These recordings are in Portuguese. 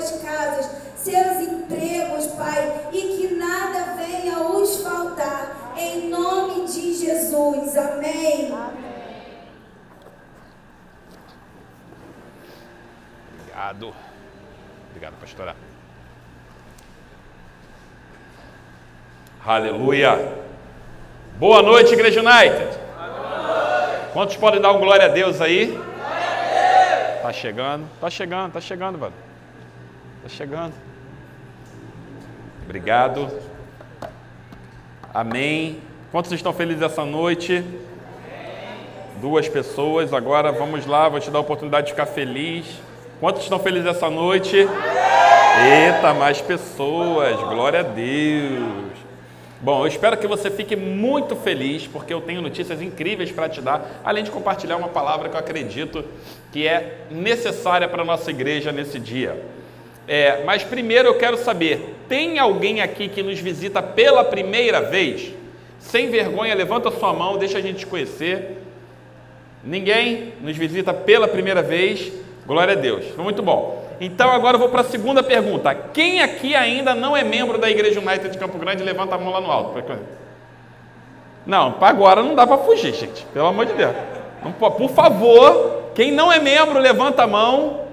suas casas, seus empregos, Pai, e que nada venha os faltar. Em nome de Jesus. Amém. Obrigado. Obrigado, pastora. Aleluia. Boa noite, Igreja United. Quantos podem dar um glória a Deus aí? Tá chegando, tá chegando, tá chegando, mano. Tá chegando. Obrigado. Amém. Quantos estão felizes essa noite? Duas pessoas. Agora vamos lá, vou te dar a oportunidade de ficar feliz. Quantos estão felizes essa noite? Eita, mais pessoas. Glória a Deus. Bom, eu espero que você fique muito feliz, porque eu tenho notícias incríveis para te dar, além de compartilhar uma palavra que eu acredito que é necessária para a nossa igreja nesse dia. É, mas primeiro eu quero saber: tem alguém aqui que nos visita pela primeira vez? Sem vergonha, levanta sua mão, deixa a gente te conhecer. Ninguém nos visita pela primeira vez? Glória a Deus. Foi muito bom. Então agora eu vou para a segunda pergunta. Quem aqui ainda não é membro da Igreja United de Campo Grande, levanta a mão lá no alto. Não, para agora não dá para fugir, gente. Pelo amor de Deus. por favor, quem não é membro, levanta a mão.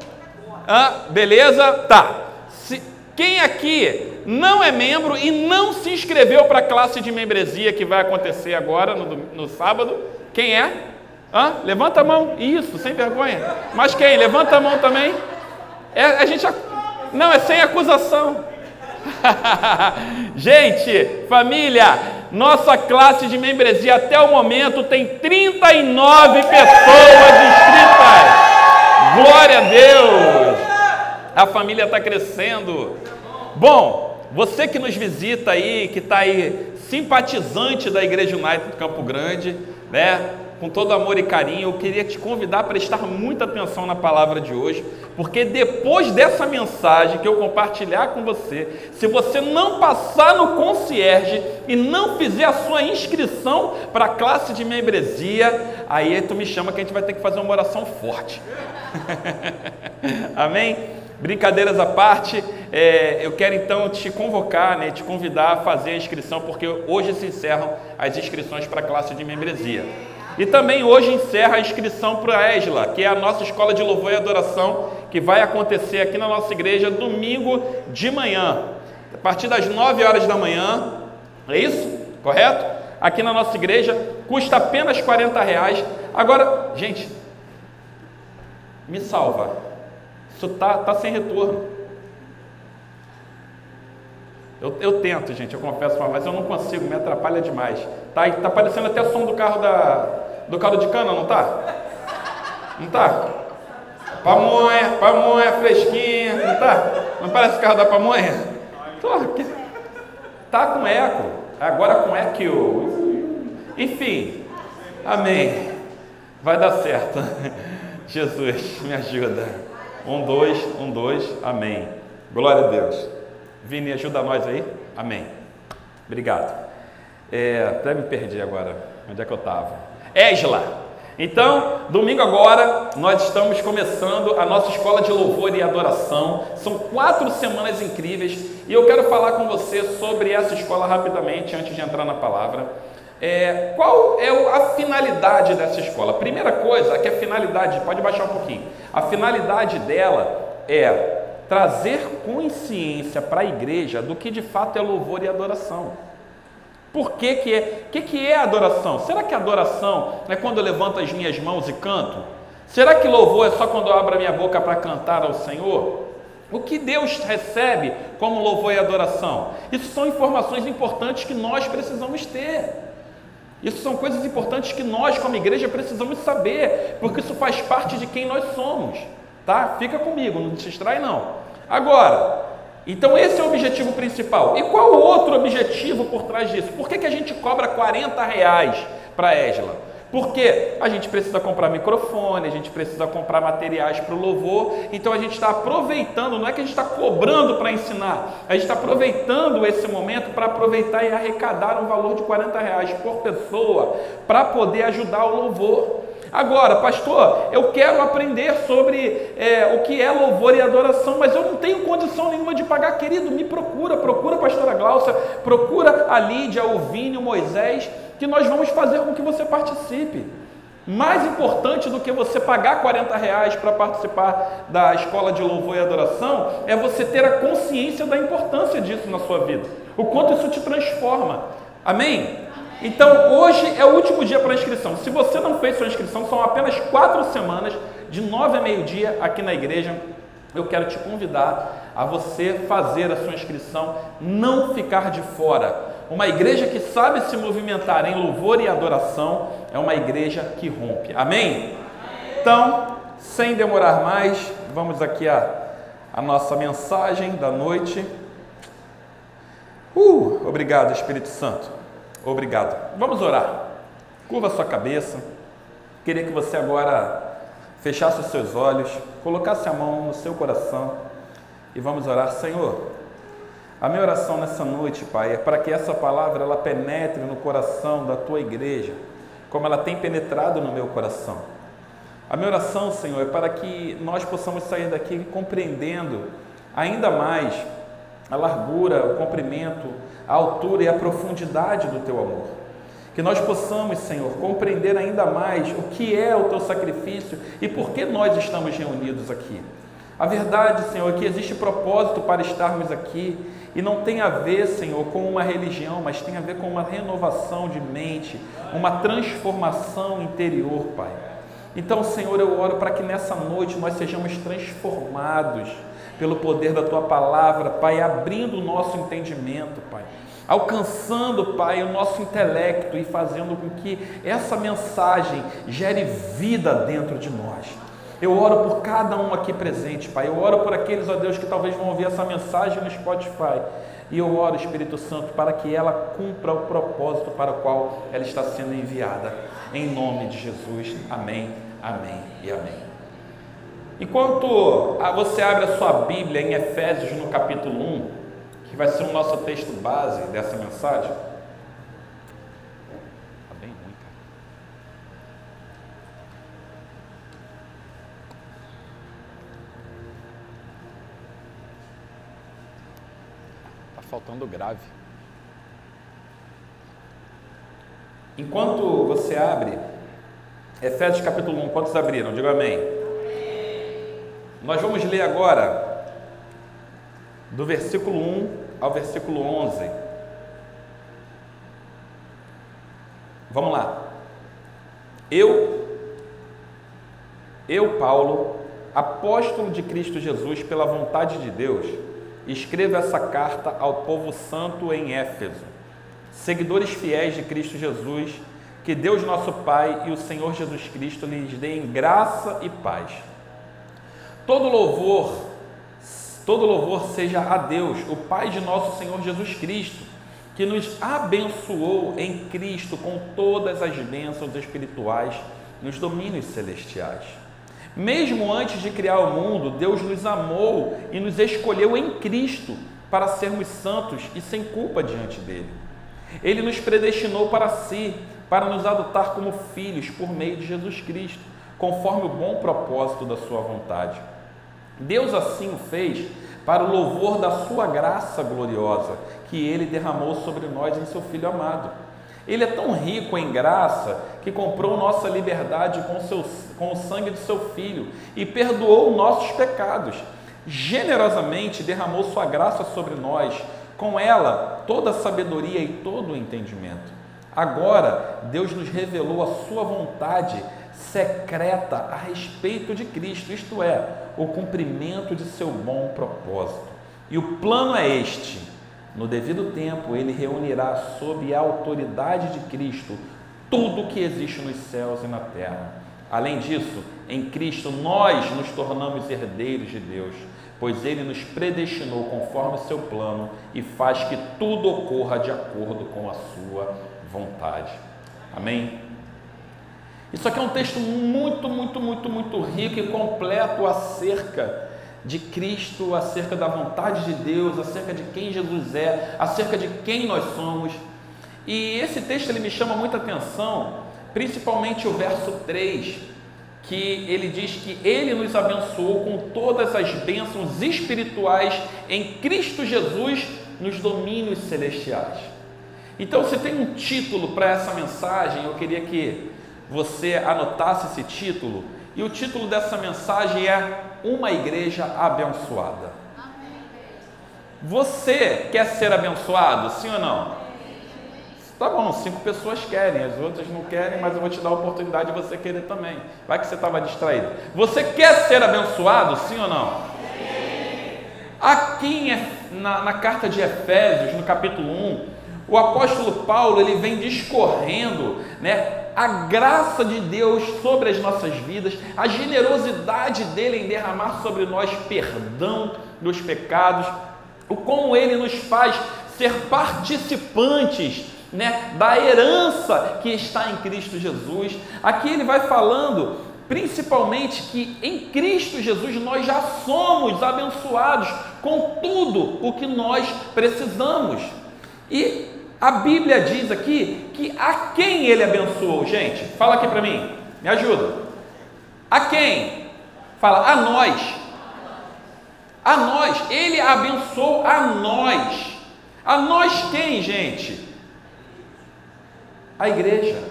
Ah, beleza? Tá. Se, quem aqui não é membro e não se inscreveu para a classe de membresia que vai acontecer agora no, no sábado, quem é? Hã? Levanta a mão. Isso, sem vergonha. Mas quem? Levanta a mão também. É, a gente. Não, é sem acusação. gente, família, nossa classe de membresia até o momento tem 39 pessoas inscritas. Glória a Deus! A família está crescendo. Bom, você que nos visita aí, que está aí simpatizante da Igreja United do Campo Grande, né? com todo amor e carinho, eu queria te convidar a prestar muita atenção na palavra de hoje, porque depois dessa mensagem que eu compartilhar com você, se você não passar no concierge e não fizer a sua inscrição para a classe de membresia, aí tu me chama que a gente vai ter que fazer uma oração forte. Amém? Brincadeiras à parte, é, eu quero então te convocar, né, te convidar a fazer a inscrição, porque hoje se encerram as inscrições para a classe de membresia. E também hoje encerra a inscrição para a ESLA, que é a nossa escola de louvor e adoração, que vai acontecer aqui na nossa igreja domingo de manhã, a partir das 9 horas da manhã. É isso? Correto? Aqui na nossa igreja, custa apenas 40 reais. Agora, gente, me salva. Isso tá, tá sem retorno. Eu, eu tento, gente, eu confesso, mas eu não consigo, me atrapalha demais. Tá, tá parecendo até o som do carro da, do caldo de cana, não tá? Não tá? Pamonha, pamonha fresquinha, não tá? Não parece o carro da pamonha? Tá com eco, agora com eco. Enfim, amém. Vai dar certo. Jesus, me ajuda. Um, dois, um, dois, amém. Glória a Deus. Vini, ajuda nós aí. Amém. Obrigado. É, até me perdi agora. Onde é que eu estava? Esla. Então, domingo agora, nós estamos começando a nossa escola de louvor e adoração. São quatro semanas incríveis e eu quero falar com você sobre essa escola rapidamente, antes de entrar na palavra. É, qual é a finalidade dessa escola? Primeira coisa, que a finalidade, pode baixar um pouquinho, a finalidade dela é trazer consciência para a igreja do que de fato é louvor e adoração. Por que, que é? O que, que é adoração? Será que adoração é quando eu levanto as minhas mãos e canto? Será que louvor é só quando eu abro a minha boca para cantar ao Senhor? O que Deus recebe como louvor e adoração? Isso são informações importantes que nós precisamos ter. Isso são coisas importantes que nós, como igreja, precisamos saber, porque isso faz parte de quem nós somos. Tá? Fica comigo, não se distrai não. Agora, então esse é o objetivo principal. E qual o outro objetivo por trás disso? Por que, que a gente cobra 40 reais para a Égila? Porque a gente precisa comprar microfone, a gente precisa comprar materiais para o louvor, então a gente está aproveitando, não é que a gente está cobrando para ensinar, a gente está aproveitando esse momento para aproveitar e arrecadar um valor de 40 reais por pessoa para poder ajudar o louvor. Agora, pastor, eu quero aprender sobre é, o que é louvor e adoração, mas eu não tenho condição nenhuma de pagar, querido. Me procura, procura a pastora Glaucia, procura a Lídia, o Vini, o Moisés, que nós vamos fazer com que você participe. Mais importante do que você pagar 40 reais para participar da escola de louvor e adoração é você ter a consciência da importância disso na sua vida, o quanto isso te transforma. Amém? Então, hoje é o último dia para inscrição. Se você não fez sua inscrição, são apenas quatro semanas, de nove a meio-dia, aqui na igreja. Eu quero te convidar a você fazer a sua inscrição, não ficar de fora. Uma igreja que sabe se movimentar em louvor e adoração é uma igreja que rompe. Amém? Então, sem demorar mais, vamos aqui a, a nossa mensagem da noite. Uh, obrigado, Espírito Santo. Obrigado. Vamos orar. Curva sua cabeça. Queria que você agora fechasse os seus olhos, colocasse a mão no seu coração e vamos orar. Senhor, a minha oração nessa noite, Pai, é para que essa palavra ela penetre no coração da tua igreja, como ela tem penetrado no meu coração. A minha oração, Senhor, é para que nós possamos sair daqui compreendendo ainda mais a largura, o comprimento, a altura e a profundidade do teu amor. Que nós possamos, Senhor, compreender ainda mais o que é o teu sacrifício e por que nós estamos reunidos aqui. A verdade, Senhor, é que existe propósito para estarmos aqui e não tem a ver, Senhor, com uma religião, mas tem a ver com uma renovação de mente, uma transformação interior, Pai. Então, Senhor, eu oro para que nessa noite nós sejamos transformados pelo poder da tua palavra, Pai, abrindo o nosso entendimento, Pai. Alcançando, Pai, o nosso intelecto e fazendo com que essa mensagem gere vida dentro de nós. Eu oro por cada um aqui presente, Pai. Eu oro por aqueles, ó Deus, que talvez vão ouvir essa mensagem no Spotify. E eu oro, Espírito Santo, para que ela cumpra o propósito para o qual ela está sendo enviada. Em nome de Jesus. Amém, amém e amém. Enquanto ah, você abre a sua Bíblia em Efésios no capítulo 1, que vai ser o nosso texto base dessa mensagem. Faltando grave. Enquanto você abre, Efésios capítulo 1, quantos abriram? Diga amém. Nós vamos ler agora do versículo 1 ao versículo 11. Vamos lá. Eu, eu, Paulo, apóstolo de Cristo Jesus, pela vontade de Deus, escrevo essa carta ao povo santo em Éfeso, seguidores fiéis de Cristo Jesus, que Deus nosso Pai e o Senhor Jesus Cristo lhes deem graça e paz. Todo louvor, todo louvor seja a Deus, o Pai de nosso Senhor Jesus Cristo, que nos abençoou em Cristo com todas as bênçãos espirituais nos domínios celestiais. Mesmo antes de criar o mundo, Deus nos amou e nos escolheu em Cristo para sermos santos e sem culpa diante dele. Ele nos predestinou para si, para nos adotar como filhos por meio de Jesus Cristo, conforme o bom propósito da sua vontade Deus assim o fez para o louvor da sua graça gloriosa que ele derramou sobre nós em seu Filho amado. Ele é tão rico em graça que comprou nossa liberdade com, seu, com o sangue do seu Filho e perdoou nossos pecados. Generosamente derramou sua graça sobre nós, com ela toda a sabedoria e todo o entendimento. Agora, Deus nos revelou a sua vontade secreta a respeito de Cristo, isto é, o cumprimento de seu bom propósito. E o plano é este: no devido tempo, ele reunirá sob a autoridade de Cristo tudo o que existe nos céus e na terra. Além disso, em Cristo nós nos tornamos herdeiros de Deus, pois ele nos predestinou conforme seu plano e faz que tudo ocorra de acordo com a sua vontade. Amém? Isso aqui é um texto muito, muito, muito, muito rico e completo acerca de Cristo, acerca da vontade de Deus, acerca de quem Jesus é, acerca de quem nós somos. E esse texto ele me chama muita atenção principalmente o verso 3, que ele diz que ele nos abençoou com todas as bênçãos espirituais em Cristo Jesus nos domínios celestiais. Então, se tem um título para essa mensagem, eu queria que você anotasse esse título, e o título dessa mensagem é Uma Igreja Abençoada. Você quer ser abençoado, sim ou não? Tá bom, cinco pessoas querem, as outras não querem, mas eu vou te dar a oportunidade de você querer também. Vai que você estava distraído. Você quer ser abençoado, sim ou não? Sim. Aqui em, na, na carta de Efésios, no capítulo 1, o apóstolo Paulo ele vem discorrendo né, a graça de Deus sobre as nossas vidas, a generosidade dele em derramar sobre nós perdão dos pecados, o como ele nos faz ser participantes né, da herança que está em Cristo Jesus. Aqui ele vai falando principalmente que em Cristo Jesus nós já somos abençoados com tudo o que nós precisamos. E a Bíblia diz aqui que a quem ele abençoou, gente? Fala aqui para mim, me ajuda. A quem? Fala, a nós. A nós, ele abençoou a nós. A nós quem, gente? a igreja.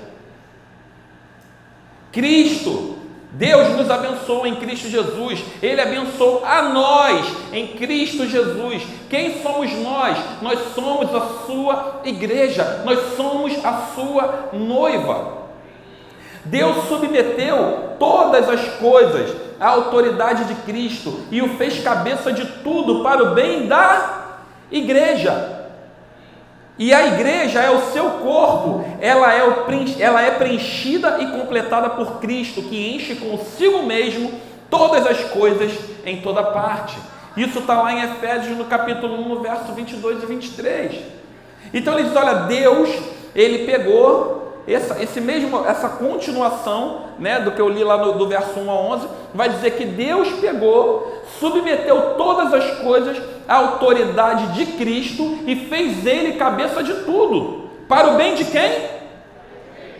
Cristo, Deus nos abençoou em Cristo Jesus, Ele abençoou a nós em Cristo Jesus. Quem somos nós? Nós somos a Sua igreja, nós somos a Sua noiva. Deus submeteu todas as coisas à autoridade de Cristo e o fez cabeça de tudo para o bem da igreja. E a igreja é o seu corpo, ela é, o, ela é preenchida e completada por Cristo, que enche consigo mesmo todas as coisas em toda parte. Isso está lá em Efésios, no capítulo 1, no verso 22 e 23. Então ele diz: olha, Deus, ele pegou essa, esse mesmo, essa continuação né, do que eu li lá no, do verso 1 a 11, vai dizer que Deus pegou, submeteu todas as coisas à autoridade de Cristo e fez ele cabeça de tudo. Para o bem de quem?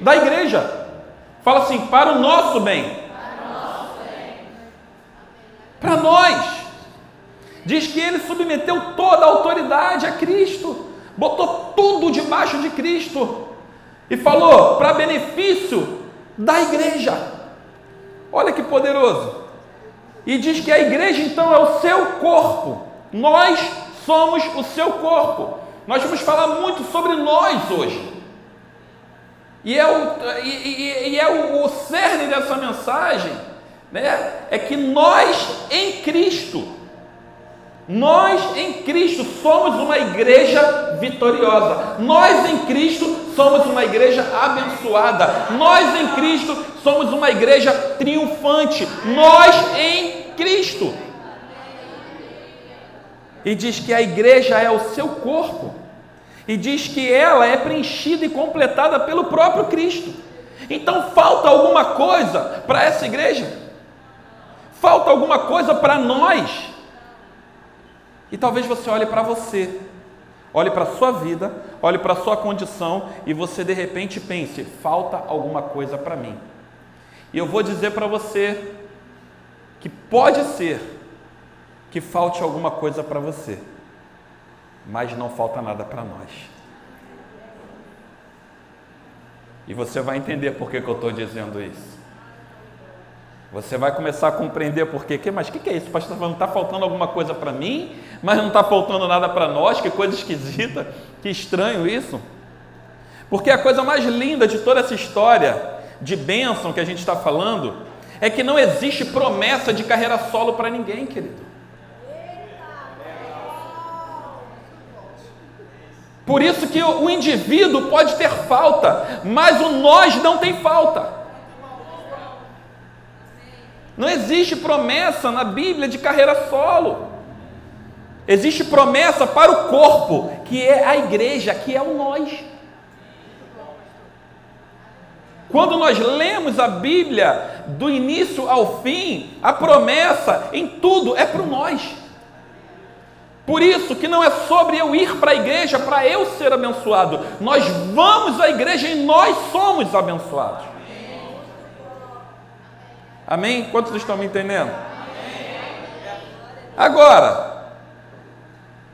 Da igreja. Fala assim, para o nosso bem. Para nós. Diz que ele submeteu toda a autoridade a Cristo, botou tudo debaixo de Cristo e falou para benefício da igreja. Olha que poderoso. E diz que a igreja então é o seu corpo. Nós somos o seu corpo. Nós vamos falar muito sobre nós hoje. E é o, e, e, e é o, o cerne dessa mensagem, né? É que nós em Cristo nós em Cristo somos uma igreja vitoriosa. Nós em Cristo somos uma igreja abençoada. Nós em Cristo somos uma igreja triunfante. Nós em Cristo. E diz que a igreja é o seu corpo. E diz que ela é preenchida e completada pelo próprio Cristo. Então falta alguma coisa para essa igreja? Falta alguma coisa para nós? E talvez você olhe para você, olhe para a sua vida, olhe para a sua condição e você de repente pense: falta alguma coisa para mim. E eu vou dizer para você que pode ser que falte alguma coisa para você, mas não falta nada para nós. E você vai entender por que, que eu estou dizendo isso. Você vai começar a compreender por quê. Mas o que, que, é isso? O pastor está falando, está faltando alguma coisa para mim, mas não está faltando nada para nós, que coisa esquisita, que estranho isso. Porque a coisa mais linda de toda essa história de bênção que a gente está falando é que não existe promessa de carreira solo para ninguém, querido. Por isso que o indivíduo pode ter falta, mas o nós não tem falta. Não existe promessa na Bíblia de carreira solo. Existe promessa para o corpo, que é a igreja, que é o nós. Quando nós lemos a Bíblia do início ao fim, a promessa em tudo é para o nós. Por isso que não é sobre eu ir para a igreja para eu ser abençoado. Nós vamos à igreja e nós somos abençoados. Amém? Quantos estão me entendendo? Agora,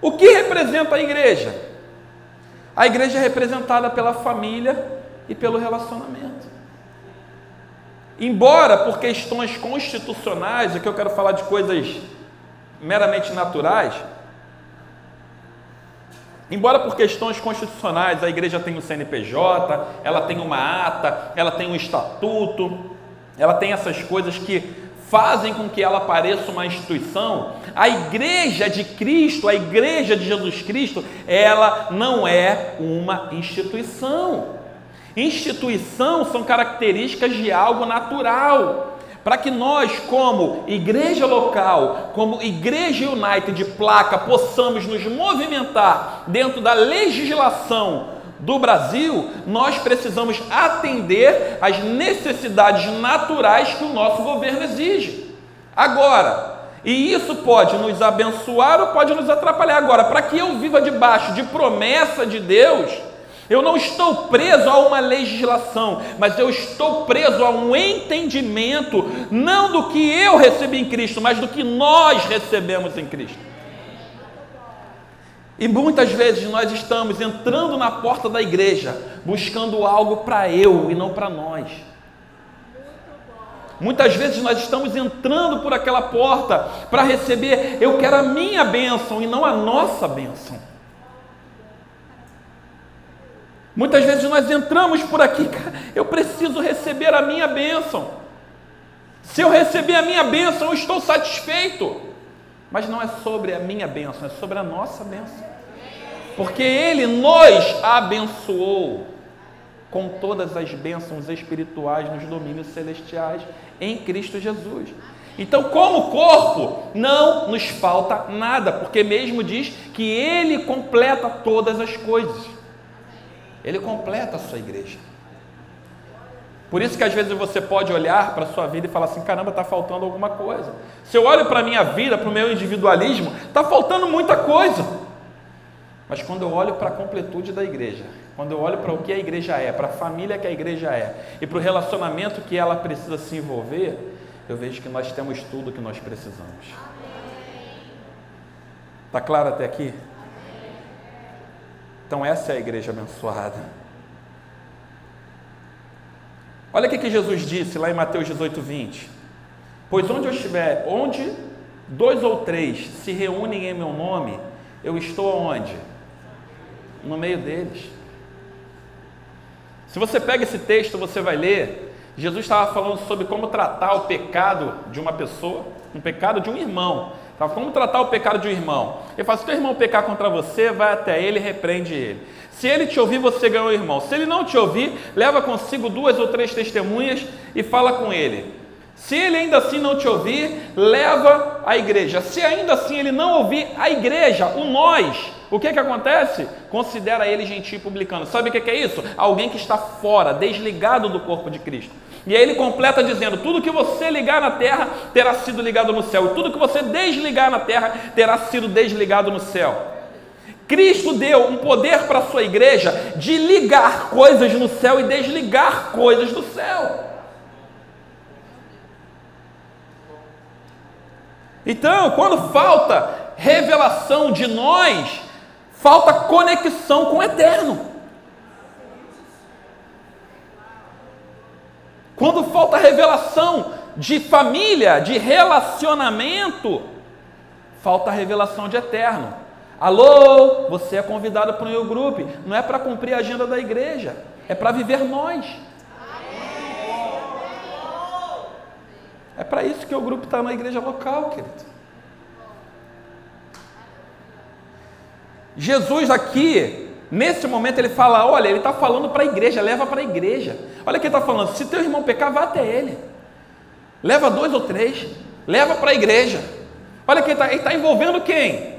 o que representa a igreja? A igreja é representada pela família e pelo relacionamento. Embora por questões constitucionais, aqui eu quero falar de coisas meramente naturais, Embora por questões constitucionais a igreja tenha o CNPJ, ela tem uma ata, ela tem um estatuto, ela tem essas coisas que fazem com que ela pareça uma instituição, a igreja de Cristo, a igreja de Jesus Cristo, ela não é uma instituição. Instituição são características de algo natural. Para que nós, como igreja local, como igreja United de placa, possamos nos movimentar dentro da legislação do Brasil, nós precisamos atender às necessidades naturais que o nosso governo exige. Agora, e isso pode nos abençoar ou pode nos atrapalhar. Agora, para que eu viva debaixo de promessa de Deus, eu não estou preso a uma legislação, mas eu estou preso a um entendimento, não do que eu recebi em Cristo, mas do que nós recebemos em Cristo. E muitas vezes nós estamos entrando na porta da igreja buscando algo para eu e não para nós. Muitas vezes nós estamos entrando por aquela porta para receber, eu quero a minha bênção e não a nossa bênção. Muitas vezes nós entramos por aqui, eu preciso receber a minha bênção. Se eu receber a minha bênção, eu estou satisfeito. Mas não é sobre a minha bênção, é sobre a nossa bênção. Porque Ele nos abençoou com todas as bênçãos espirituais nos domínios celestiais em Cristo Jesus. Então, como corpo, não nos falta nada, porque mesmo diz que Ele completa todas as coisas. Ele completa a sua igreja. Por isso que às vezes você pode olhar para a sua vida e falar assim: caramba, está faltando alguma coisa. Se eu olho para a minha vida, para o meu individualismo, está faltando muita coisa. Mas quando eu olho para a completude da igreja, quando eu olho para o que a igreja é, para a família que a igreja é e para o relacionamento que ela precisa se envolver, eu vejo que nós temos tudo o que nós precisamos. Está claro até aqui? Então, essa é a igreja abençoada. Olha o que Jesus disse lá em Mateus 18, 20. Pois onde eu estiver, onde dois ou três se reúnem em meu nome, eu estou onde? No meio deles. Se você pega esse texto, você vai ler. Jesus estava falando sobre como tratar o pecado de uma pessoa, um pecado de um irmão. Tá? Como tratar o pecado de um irmão? Ele fala: se teu irmão pecar contra você, vai até ele e repreende ele. Se ele te ouvir, você ganhou o irmão. Se ele não te ouvir, leva consigo duas ou três testemunhas e fala com ele. Se ele ainda assim não te ouvir, leva a igreja. Se ainda assim ele não ouvir a igreja, o nós, o que que acontece? Considera ele gentil publicano. Sabe o que é isso? Alguém que está fora, desligado do corpo de Cristo. E aí ele completa dizendo: tudo que você ligar na terra terá sido ligado no céu, e tudo que você desligar na terra terá sido desligado no céu. Cristo deu um poder para a sua igreja de ligar coisas no céu e desligar coisas do céu. Então, quando falta revelação de nós, falta conexão com o eterno. Quando falta revelação de família, de relacionamento, falta revelação de eterno. Alô, você é convidado para o meu grupo. Não é para cumprir a agenda da igreja, é para viver nós. É para isso que o grupo está na igreja local, querido. Jesus aqui Nesse momento ele fala: olha, ele está falando para a igreja, leva para a igreja. Olha que ele está falando: se teu irmão pecar, vá até ele. Leva dois ou três, leva para a igreja. Olha que ele está tá envolvendo quem?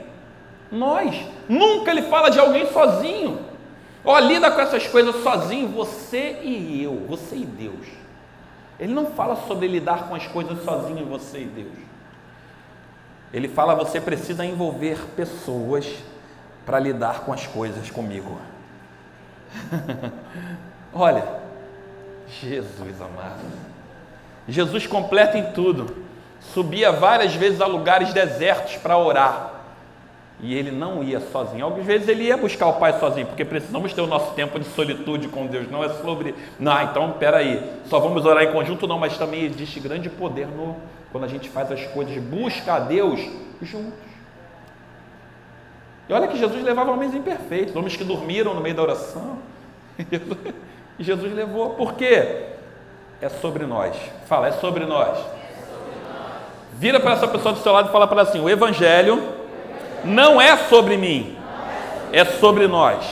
Nós. Nunca ele fala de alguém sozinho. Ó, lida com essas coisas sozinho, você e eu, você e Deus. Ele não fala sobre lidar com as coisas sozinho, você e Deus. Ele fala: você precisa envolver pessoas para lidar com as coisas comigo. Olha, Jesus amado. Jesus completa em tudo. Subia várias vezes a lugares desertos para orar. E ele não ia sozinho. Algumas vezes ele ia buscar o Pai sozinho, porque precisamos ter o nosso tempo de solitude com Deus. Não é sobre, não, então peraí, só vamos orar em conjunto, não, mas também existe grande poder no quando a gente faz as coisas, busca a Deus juntos. E olha que Jesus levava homens imperfeitos, homens que dormiram no meio da oração. E Jesus levou, por quê? É sobre nós. Fala, é sobre nós. Vira para essa pessoa do seu lado e fala para ela assim: o Evangelho não é sobre mim, é sobre nós.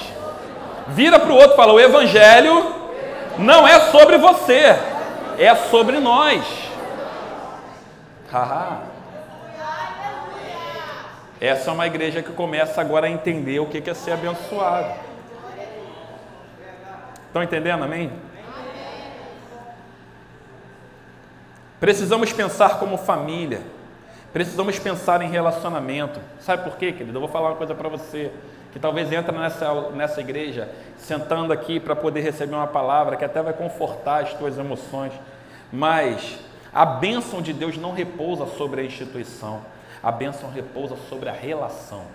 Vira para o outro e fala: o Evangelho não é sobre você, é sobre nós. Haha. Essa é uma igreja que começa agora a entender o que é ser abençoado. Estão entendendo, amém? Precisamos pensar como família. Precisamos pensar em relacionamento. Sabe por quê, querido? Eu vou falar uma coisa para você que talvez entra nessa, nessa igreja, sentando aqui para poder receber uma palavra que até vai confortar as tuas emoções, mas a bênção de Deus não repousa sobre a instituição, a bênção repousa sobre a relação.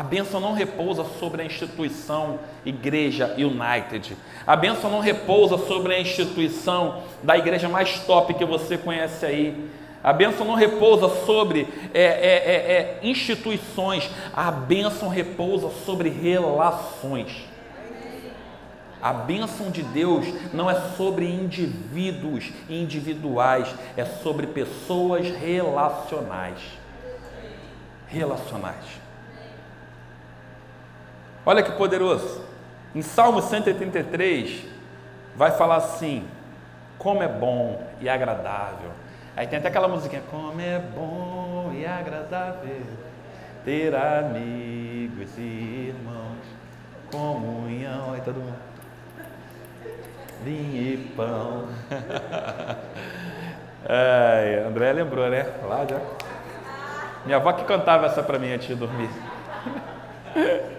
A bênção não repousa sobre a instituição Igreja United. A bênção não repousa sobre a instituição da igreja mais top que você conhece aí. A bênção não repousa sobre é, é, é, é instituições. A bênção repousa sobre relações. A bênção de Deus não é sobre indivíduos individuais, é sobre pessoas relacionais. Relacionais. Olha que poderoso. Em Salmo 133, vai falar assim: como é bom e agradável. Aí tem até aquela musiquinha: como é bom e agradável ter amigos e irmãos, comunhão. Aí todo mundo vinho e pão. Ai, André lembrou, né? Lá já. Minha avó que cantava essa para mim antes de dormir.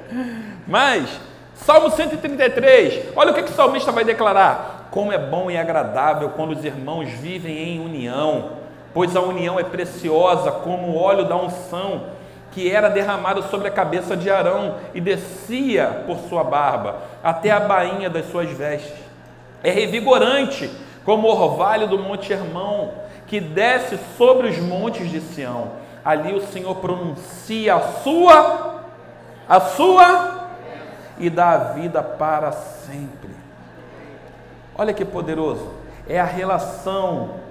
Mas, Salmo 133, olha o que, que o salmista vai declarar: Como é bom e agradável quando os irmãos vivem em união, pois a união é preciosa como o óleo da unção que era derramado sobre a cabeça de Arão e descia por sua barba até a bainha das suas vestes é revigorante, como o orvalho do Monte Hermão, que desce sobre os montes de Sião. Ali o Senhor pronuncia a sua, a sua e dá a vida para sempre. Olha que poderoso. É a relação,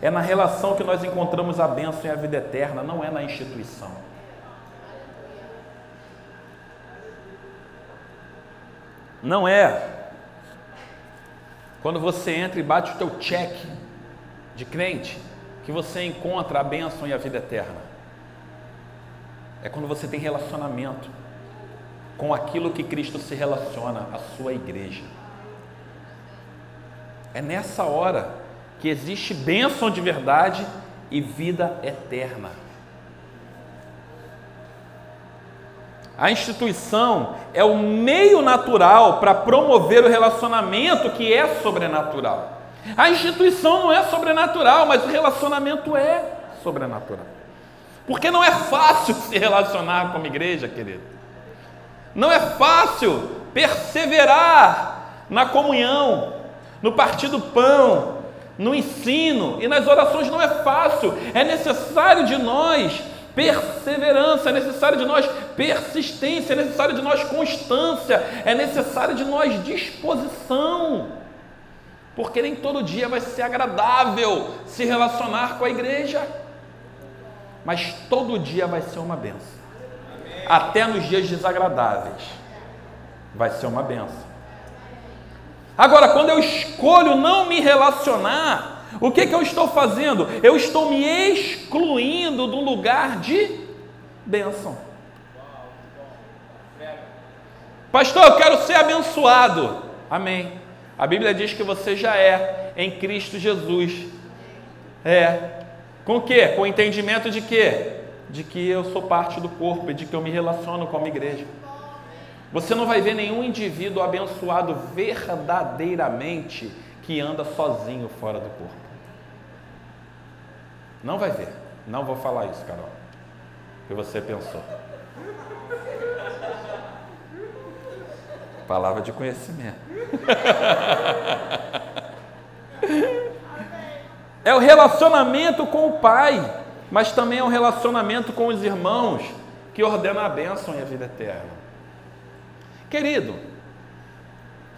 é na relação que nós encontramos a bênção e a vida eterna, não é na instituição. Não é quando você entra e bate o teu check de crente, que você encontra a bênção e a vida eterna. É quando você tem relacionamento com aquilo que Cristo se relaciona, a sua igreja. É nessa hora que existe bênção de verdade e vida eterna. A instituição é o meio natural para promover o relacionamento que é sobrenatural. A instituição não é sobrenatural, mas o relacionamento é sobrenatural. Porque não é fácil se relacionar com a igreja, querido. Não é fácil perseverar na comunhão, no partir do pão, no ensino e nas orações. Não é fácil. É necessário de nós perseverança, é necessário de nós persistência, é necessário de nós constância, é necessário de nós disposição. Porque nem todo dia vai ser agradável se relacionar com a igreja, mas todo dia vai ser uma benção. Até nos dias desagradáveis vai ser uma benção. Agora, quando eu escolho não me relacionar, o que, que eu estou fazendo? Eu estou me excluindo do lugar de bênção. Pastor, eu quero ser abençoado. Amém. A Bíblia diz que você já é em Cristo Jesus. É. Com o quê? Com o entendimento de quê? De que eu sou parte do corpo e de que eu me relaciono com a igreja. Você não vai ver nenhum indivíduo abençoado verdadeiramente que anda sozinho fora do corpo. Não vai ver. Não vou falar isso, Carol. Que você pensou? Palavra de conhecimento. é o relacionamento com o Pai, mas também é o relacionamento com os irmãos que ordena a bênção e a vida eterna. Querido,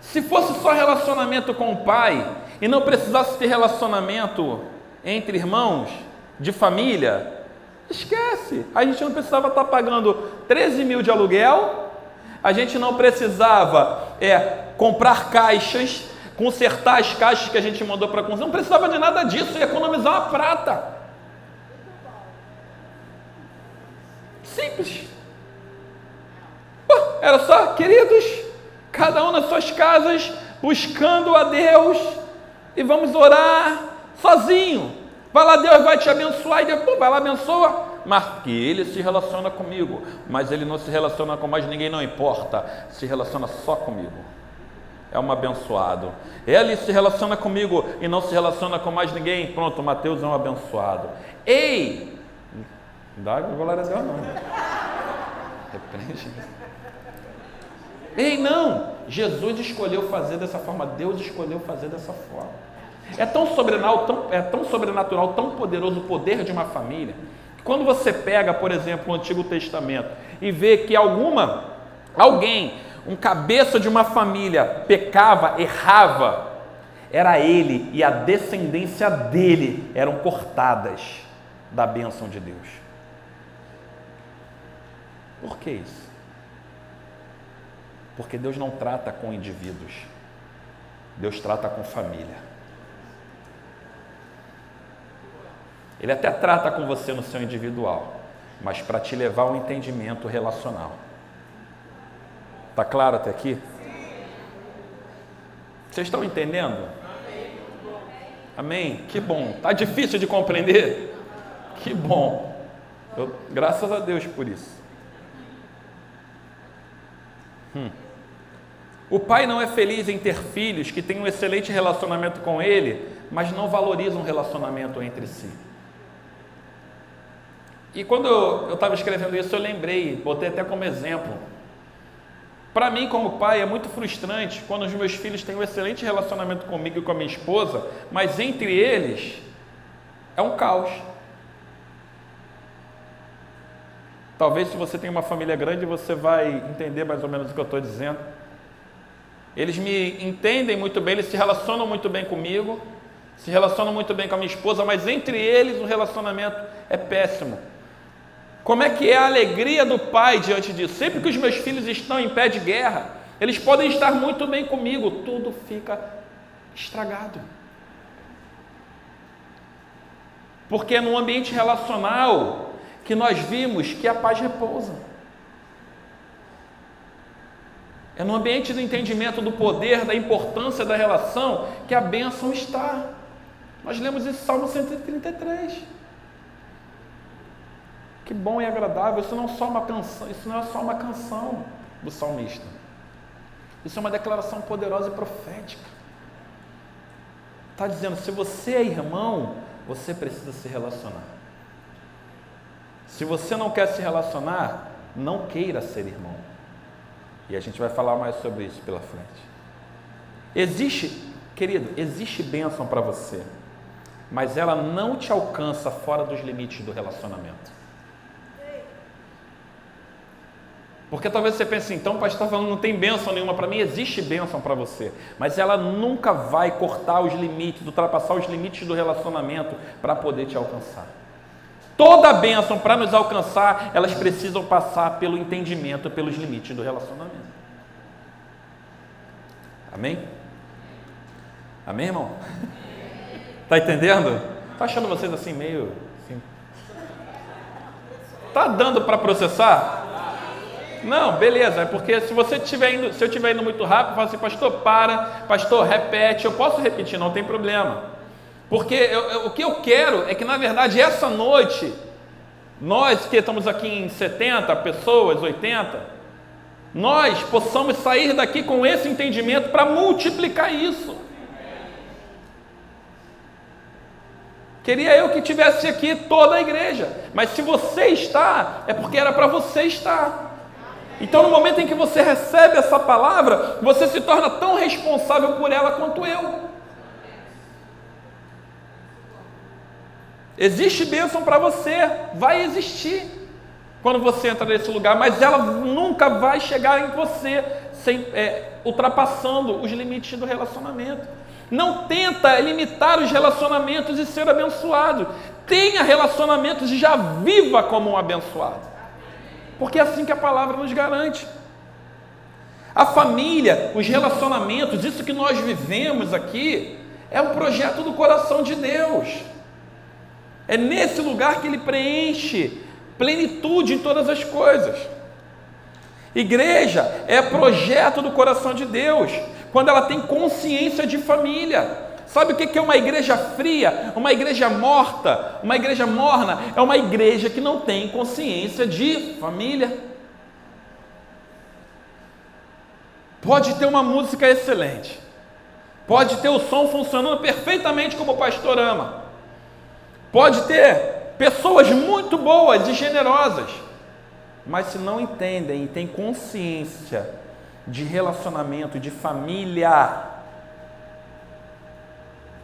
se fosse só relacionamento com o Pai e não precisasse ter relacionamento entre irmãos, de família, esquece. A gente não precisava estar pagando 13 mil de aluguel, a gente não precisava é, comprar caixas, consertar as caixas que a gente mandou para consertar, não precisava de nada disso, ia economizar uma prata. Simples. Era só, queridos, cada um nas suas casas, buscando a Deus, e vamos orar sozinho. Vai lá, Deus vai te abençoar, e depois vai lá, abençoa. Mas que ele se relaciona comigo, mas ele não se relaciona com mais ninguém, não importa, se relaciona só comigo. É um abençoado. Ele se relaciona comigo e não se relaciona com mais ninguém. Pronto, Mateus é um abençoado. Ei! Dá glória a Deus, não. Repreende. Ei, não! Jesus escolheu fazer dessa forma, Deus escolheu fazer dessa forma. É tão sobrenatural, tão, é tão sobrenatural, tão poderoso o poder de uma família. Que quando você pega, por exemplo, o Antigo Testamento e vê que alguma, alguém, um cabeça de uma família pecava, errava, era ele e a descendência dele eram cortadas da bênção de Deus. Por que isso? Porque Deus não trata com indivíduos, Deus trata com família. Ele até trata com você no seu individual, mas para te levar ao entendimento relacional. Tá claro até aqui? Vocês estão entendendo? Amém? Que bom. Tá difícil de compreender? Que bom. Eu, graças a Deus por isso. Hum. O pai não é feliz em ter filhos que têm um excelente relacionamento com ele, mas não valorizam o relacionamento entre si. E quando eu estava escrevendo isso, eu lembrei, botei até como exemplo. Para mim, como pai, é muito frustrante quando os meus filhos têm um excelente relacionamento comigo e com a minha esposa, mas entre eles é um caos. Talvez se você tem uma família grande, você vai entender mais ou menos o que eu estou dizendo. Eles me entendem muito bem, eles se relacionam muito bem comigo, se relacionam muito bem com a minha esposa, mas entre eles o relacionamento é péssimo. Como é que é a alegria do pai diante disso? Sempre que os meus filhos estão em pé de guerra, eles podem estar muito bem comigo, tudo fica estragado. Porque é no ambiente relacional que nós vimos que a paz repousa. É no ambiente do entendimento do poder, da importância da relação que a bênção está. Nós lemos isso em Salmo 133. Que bom e agradável. Isso não é só uma canção, isso não é só uma canção do salmista. Isso é uma declaração poderosa e profética. Está dizendo: se você é irmão, você precisa se relacionar. Se você não quer se relacionar, não queira ser irmão. E a gente vai falar mais sobre isso pela frente. Existe, querido, existe bênção para você, mas ela não te alcança fora dos limites do relacionamento. Porque talvez você pense, então, o pastor falando, não tem bênção nenhuma para mim, existe bênção para você, mas ela nunca vai cortar os limites, ultrapassar os limites do relacionamento para poder te alcançar. Toda bênção para nos alcançar, elas precisam passar pelo entendimento, pelos limites do relacionamento. Amém? Amém, irmão? Está entendendo? Está achando vocês assim meio. Assim? Tá dando para processar? Não, beleza, é porque se você tiver indo, se eu estiver indo muito rápido, fala assim, pastor, para, pastor, repete, eu posso repetir, não tem problema. Porque eu, eu, o que eu quero é que, na verdade, essa noite, nós que estamos aqui em 70 pessoas, 80, nós possamos sair daqui com esse entendimento para multiplicar isso. Queria eu que tivesse aqui toda a igreja, mas se você está, é porque era para você estar. Então, no momento em que você recebe essa palavra, você se torna tão responsável por ela quanto eu. Existe bênção para você, vai existir quando você entra nesse lugar, mas ela nunca vai chegar em você sem, é, ultrapassando os limites do relacionamento. Não tenta limitar os relacionamentos e ser abençoado. Tenha relacionamentos e já viva como um abençoado. Porque é assim que a palavra nos garante. A família, os relacionamentos, isso que nós vivemos aqui, é um projeto do coração de Deus. É nesse lugar que ele preenche plenitude em todas as coisas. Igreja é projeto do coração de Deus, quando ela tem consciência de família. Sabe o que é uma igreja fria, uma igreja morta, uma igreja morna? É uma igreja que não tem consciência de família. Pode ter uma música excelente, pode ter o som funcionando perfeitamente como o pastor ama, pode ter pessoas muito boas e generosas, mas se não entendem e têm consciência de relacionamento, de família,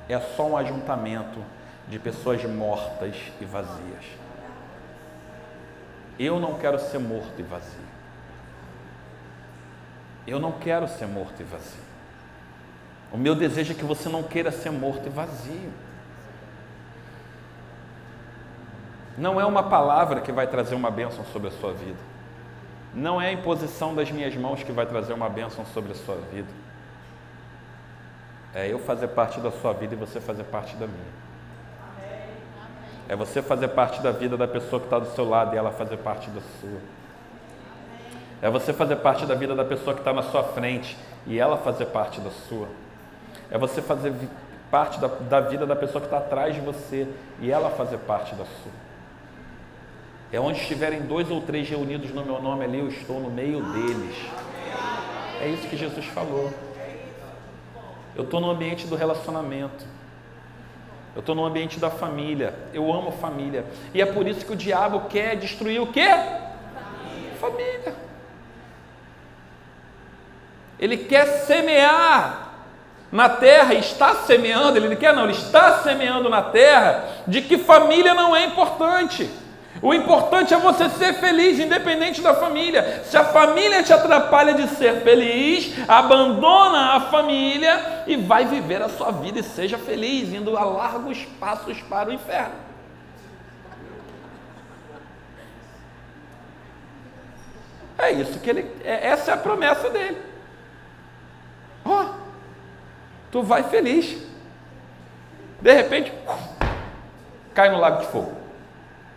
é só um ajuntamento de pessoas mortas e vazias. Eu não quero ser morto e vazio. Eu não quero ser morto e vazio. O meu desejo é que você não queira ser morto e vazio. Não é uma palavra que vai trazer uma bênção sobre a sua vida. Não é a imposição das minhas mãos que vai trazer uma bênção sobre a sua vida é eu fazer parte da sua vida e você fazer parte da minha. É você fazer parte da vida da pessoa que está do seu lado e ela fazer parte da sua. É você fazer parte da vida da pessoa que está na sua frente e ela fazer parte da sua. É você fazer parte da, da vida da pessoa que está atrás de você e ela fazer parte da sua. É onde estiverem dois ou três reunidos no meu nome ali, eu estou no meio deles. É isso que Jesus falou. Eu estou no ambiente do relacionamento. Eu estou no ambiente da família. Eu amo família. E é por isso que o diabo quer destruir o quê? Família. família. Ele quer semear na terra, está semeando, ele quer não, ele está semeando na terra de que família não é importante. O importante é você ser feliz, independente da família. Se a família te atrapalha de ser feliz, abandona a família e vai viver a sua vida e seja feliz, indo a largos passos para o inferno. É isso que ele. É, essa é a promessa dele. Ó, oh, tu vai feliz. De repente, cai no lago de fogo.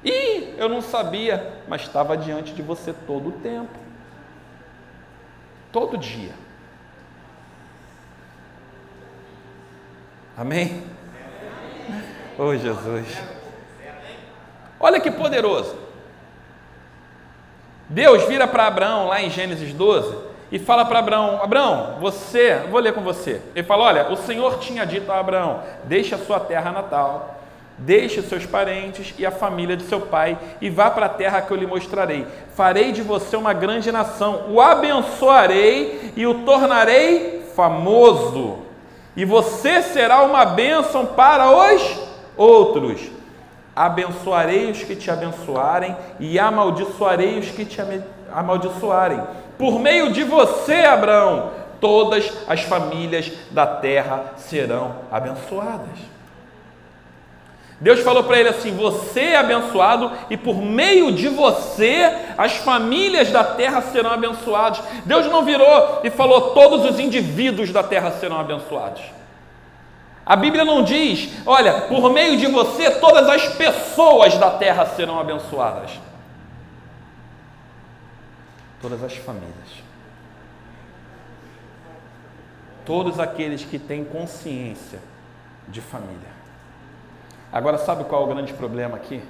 E eu não sabia, mas estava diante de você todo o tempo. Todo dia. Amém? Oh Jesus. Olha que poderoso. Deus vira para Abraão lá em Gênesis 12 e fala para Abraão: Abraão, você, vou ler com você. Ele fala: Olha, o Senhor tinha dito a Abraão: Deixa a sua terra natal Deixe seus parentes e a família de seu pai e vá para a terra que eu lhe mostrarei. Farei de você uma grande nação, o abençoarei e o tornarei famoso. E você será uma bênção para os outros. Abençoarei os que te abençoarem e amaldiçoarei os que te amaldiçoarem. Por meio de você, Abraão, todas as famílias da terra serão abençoadas. Deus falou para ele assim: Você é abençoado e por meio de você as famílias da terra serão abençoadas. Deus não virou e falou: Todos os indivíduos da terra serão abençoados. A Bíblia não diz: Olha, por meio de você todas as pessoas da terra serão abençoadas. Todas as famílias. Todos aqueles que têm consciência de família. Agora, sabe qual é o grande problema aqui?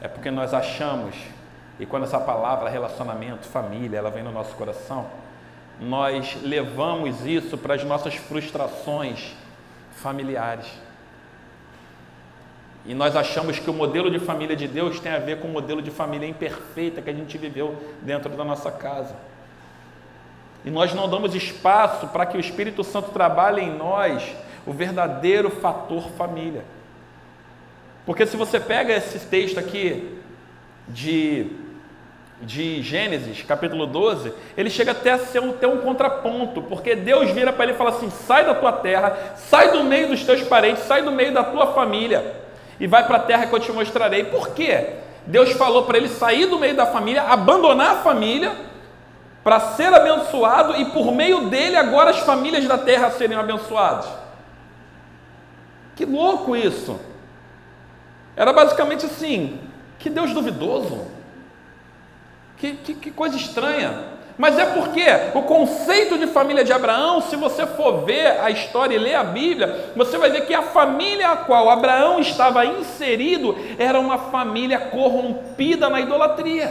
É porque nós achamos, e quando essa palavra relacionamento, família, ela vem no nosso coração, nós levamos isso para as nossas frustrações familiares. E nós achamos que o modelo de família de Deus tem a ver com o modelo de família imperfeita que a gente viveu dentro da nossa casa. E nós não damos espaço para que o Espírito Santo trabalhe em nós o verdadeiro fator família. Porque se você pega esse texto aqui de, de Gênesis, capítulo 12, ele chega até a ser um, ter um contraponto, porque Deus vira para ele e fala assim: sai da tua terra, sai do meio dos teus parentes, sai do meio da tua família e vai para a terra que eu te mostrarei. Por quê? Deus falou para ele sair do meio da família, abandonar a família, para ser abençoado e por meio dele agora as famílias da terra serem abençoadas. Que louco isso! Era basicamente assim: que Deus duvidoso, que, que, que coisa estranha. Mas é porque o conceito de família de Abraão, se você for ver a história e ler a Bíblia, você vai ver que a família a qual Abraão estava inserido era uma família corrompida na idolatria.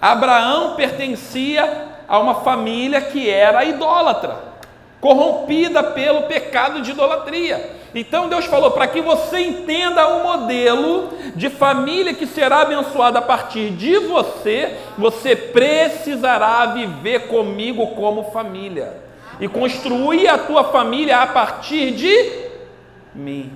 Abraão pertencia a uma família que era idólatra, corrompida pelo pecado de idolatria. Então Deus falou para que você entenda o modelo de família que será abençoada a partir de você, você precisará viver comigo como família e construir a tua família a partir de mim.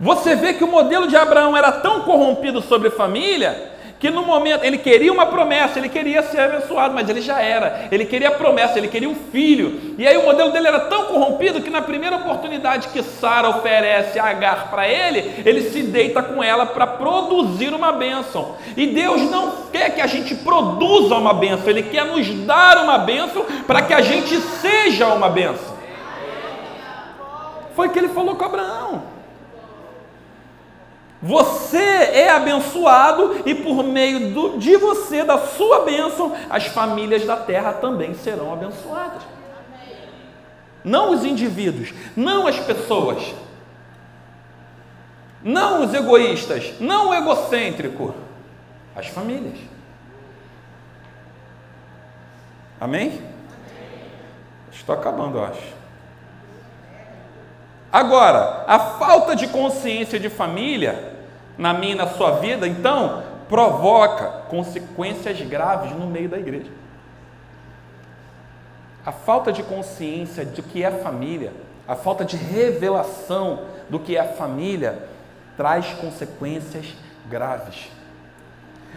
Você vê que o modelo de Abraão era tão corrompido sobre família que no momento ele queria uma promessa, ele queria ser abençoado, mas ele já era. Ele queria a promessa, ele queria um filho. E aí o modelo dele era tão corrompido que na primeira oportunidade que Sara oferece Agar para ele, ele se deita com ela para produzir uma bênção. E Deus não quer que a gente produza uma bênção, ele quer nos dar uma bênção para que a gente seja uma bênção. Foi o que ele falou com Abraão. Você é abençoado e por meio do, de você, da sua bênção, as famílias da terra também serão abençoadas. Não os indivíduos, não as pessoas, não os egoístas, não o egocêntrico, as famílias. Amém? Estou acabando, eu acho. Agora, a falta de consciência de família, na minha e na sua vida, então, provoca consequências graves no meio da igreja. A falta de consciência do que é família, a falta de revelação do que é família, traz consequências graves.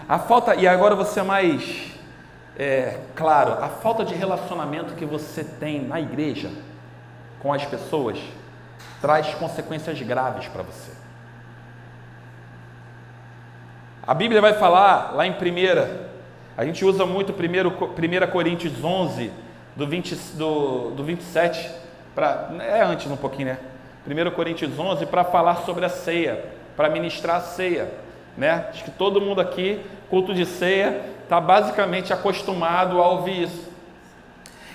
A falta, e agora você é mais é, claro, a falta de relacionamento que você tem na igreja com as pessoas traz consequências graves para você. A Bíblia vai falar lá em primeira, a gente usa muito 1 Coríntios 11, do, 20, do, do 27, pra, é antes um pouquinho, né? 1 Coríntios 11, para falar sobre a ceia, para ministrar a ceia. Né? Acho que todo mundo aqui, culto de ceia, está basicamente acostumado a ouvir isso.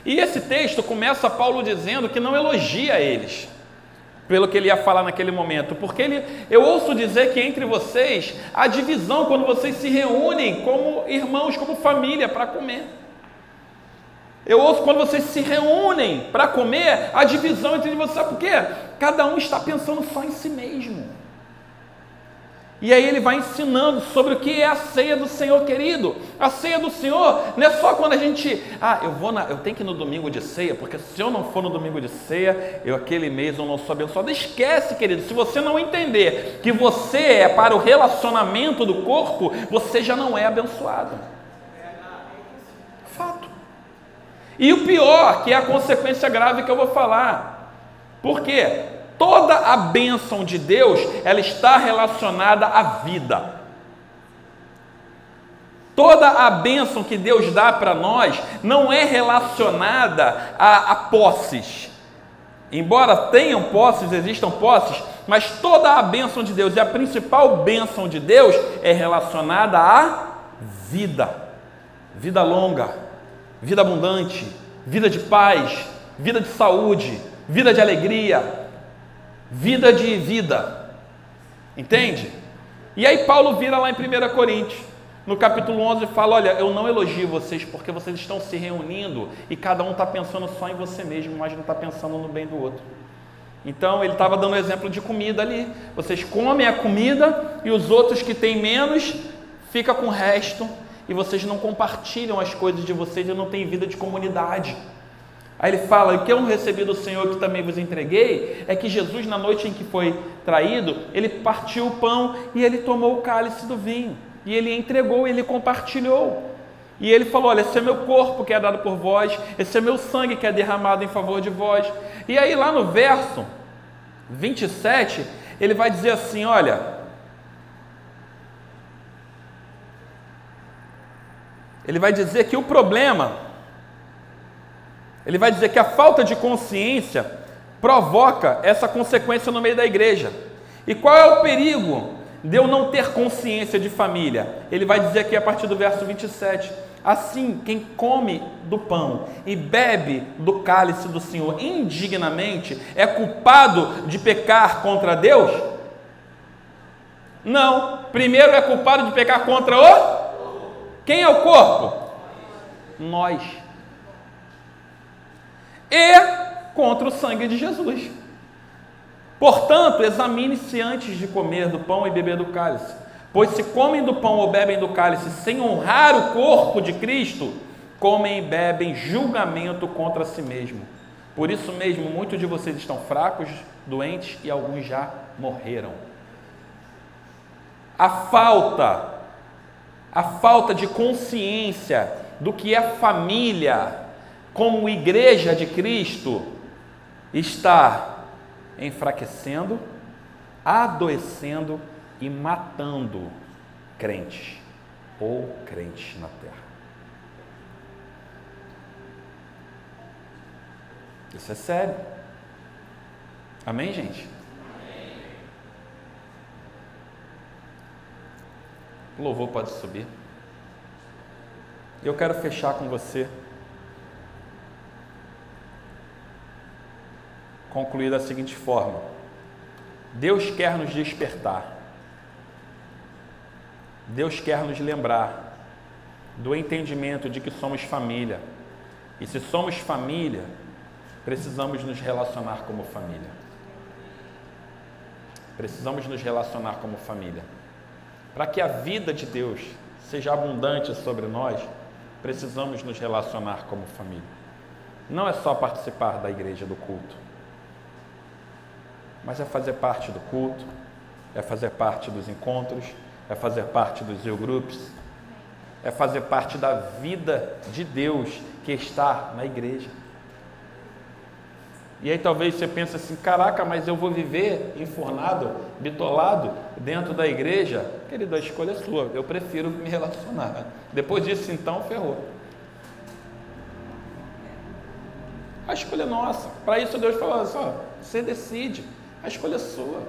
E esse texto começa Paulo dizendo que não elogia eles pelo que ele ia falar naquele momento, porque ele, eu ouço dizer que entre vocês há divisão quando vocês se reúnem como irmãos, como família para comer. Eu ouço quando vocês se reúnem para comer, a divisão entre vocês, sabe por quê? Cada um está pensando só em si mesmo. E aí ele vai ensinando sobre o que é a ceia do Senhor, querido. A ceia do Senhor não é só quando a gente, ah, eu vou na, eu tenho que ir no domingo de ceia, porque se eu não for no domingo de ceia, eu aquele mês eu não sou abençoado. Esquece, querido, se você não entender que você é para o relacionamento do corpo, você já não é abençoado. Fato. E o pior, que é a consequência grave que eu vou falar. Por quê? Toda a bênção de Deus, ela está relacionada à vida. Toda a bênção que Deus dá para nós não é relacionada a, a posses. Embora tenham posses, existam posses, mas toda a bênção de Deus e a principal bênção de Deus é relacionada à vida. Vida longa, vida abundante, vida de paz, vida de saúde, vida de alegria, vida de vida. Entende? E aí Paulo vira lá em 1 Coríntios, no capítulo 11, e fala: Olha, eu não elogio vocês porque vocês estão se reunindo e cada um está pensando só em você mesmo, mas não está pensando no bem do outro. Então ele estava dando exemplo de comida ali. Vocês comem a comida e os outros que têm menos fica com o resto e vocês não compartilham as coisas de vocês e não têm vida de comunidade. Aí ele fala: O que eu recebi do Senhor que também vos entreguei é que Jesus, na noite em que foi traído, ele partiu o pão e ele tomou o cálice do vinho. E ele entregou, ele compartilhou. E ele falou: Olha, esse é meu corpo que é dado por vós, esse é meu sangue que é derramado em favor de vós. E aí, lá no verso 27, ele vai dizer assim: Olha, ele vai dizer que o problema ele vai dizer que a falta de consciência provoca essa consequência no meio da igreja. E qual é o perigo de eu não ter consciência de família? Ele vai dizer aqui a partir do verso 27. Assim, quem come do pão e bebe do cálice do Senhor indignamente é culpado de pecar contra Deus? Não. Primeiro é culpado de pecar contra o? Quem é o corpo? Nós e contra o sangue de Jesus. Portanto, examine-se antes de comer do pão e beber do cálice, pois se comem do pão ou bebem do cálice sem honrar o corpo de Cristo, comem e bebem julgamento contra si mesmo. Por isso mesmo, muitos de vocês estão fracos, doentes e alguns já morreram. A falta, a falta de consciência do que é família, como igreja de Cristo, está enfraquecendo, adoecendo e matando crentes ou crentes na terra. Isso é sério. Amém, gente? O louvor pode subir. Eu quero fechar com você concluir da seguinte forma: Deus quer nos despertar, Deus quer nos lembrar do entendimento de que somos família, e se somos família, precisamos nos relacionar como família. Precisamos nos relacionar como família. Para que a vida de Deus seja abundante sobre nós, precisamos nos relacionar como família. Não é só participar da igreja do culto mas é fazer parte do culto, é fazer parte dos encontros, é fazer parte dos grupos, é fazer parte da vida de Deus que está na igreja. E aí talvez você pense assim, caraca, mas eu vou viver enfornado, bitolado dentro da igreja? Querido, a escolha é sua, eu prefiro me relacionar. Depois disso, então, ferrou. A escolha é nossa. Para isso Deus falou assim, ó, você decide. A escolha é sua.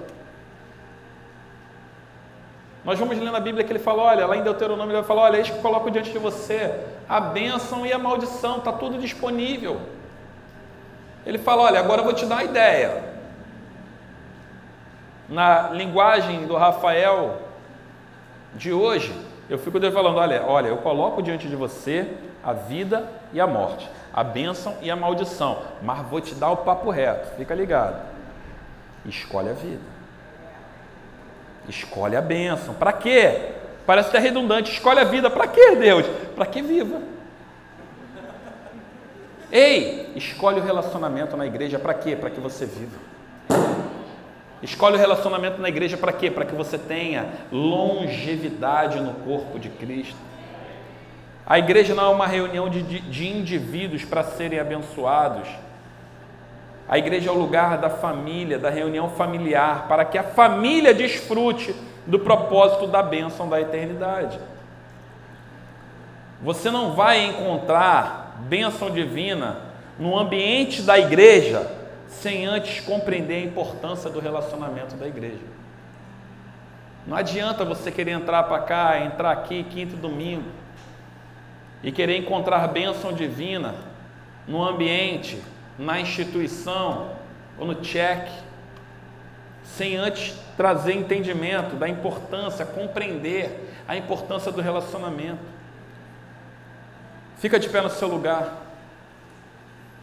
Nós vamos ler na Bíblia que ele fala, olha, lá em Deuteronômio ele fala, olha, eis que eu coloco diante de você a bênção e a maldição, está tudo disponível. Ele fala, olha, agora eu vou te dar uma ideia. Na linguagem do Rafael de hoje, eu fico falando, olha, olha, eu coloco diante de você a vida e a morte, a bênção e a maldição, mas vou te dar o papo reto, fica ligado. Escolhe a vida. Escolhe a bênção. Para quê? Parece até redundante. Escolhe a vida. Para quê, Deus? Para que viva. Ei, escolhe o relacionamento na igreja. Para quê? Para que você viva. Escolhe o relacionamento na igreja para quê? Para que você tenha longevidade no corpo de Cristo. A igreja não é uma reunião de, de, de indivíduos para serem abençoados. A igreja é o lugar da família, da reunião familiar, para que a família desfrute do propósito da bênção da eternidade. Você não vai encontrar bênção divina no ambiente da igreja sem antes compreender a importância do relacionamento da igreja. Não adianta você querer entrar para cá, entrar aqui quinto domingo e querer encontrar bênção divina no ambiente na instituição ou no check, sem antes trazer entendimento da importância, compreender a importância do relacionamento. Fica de pé no seu lugar.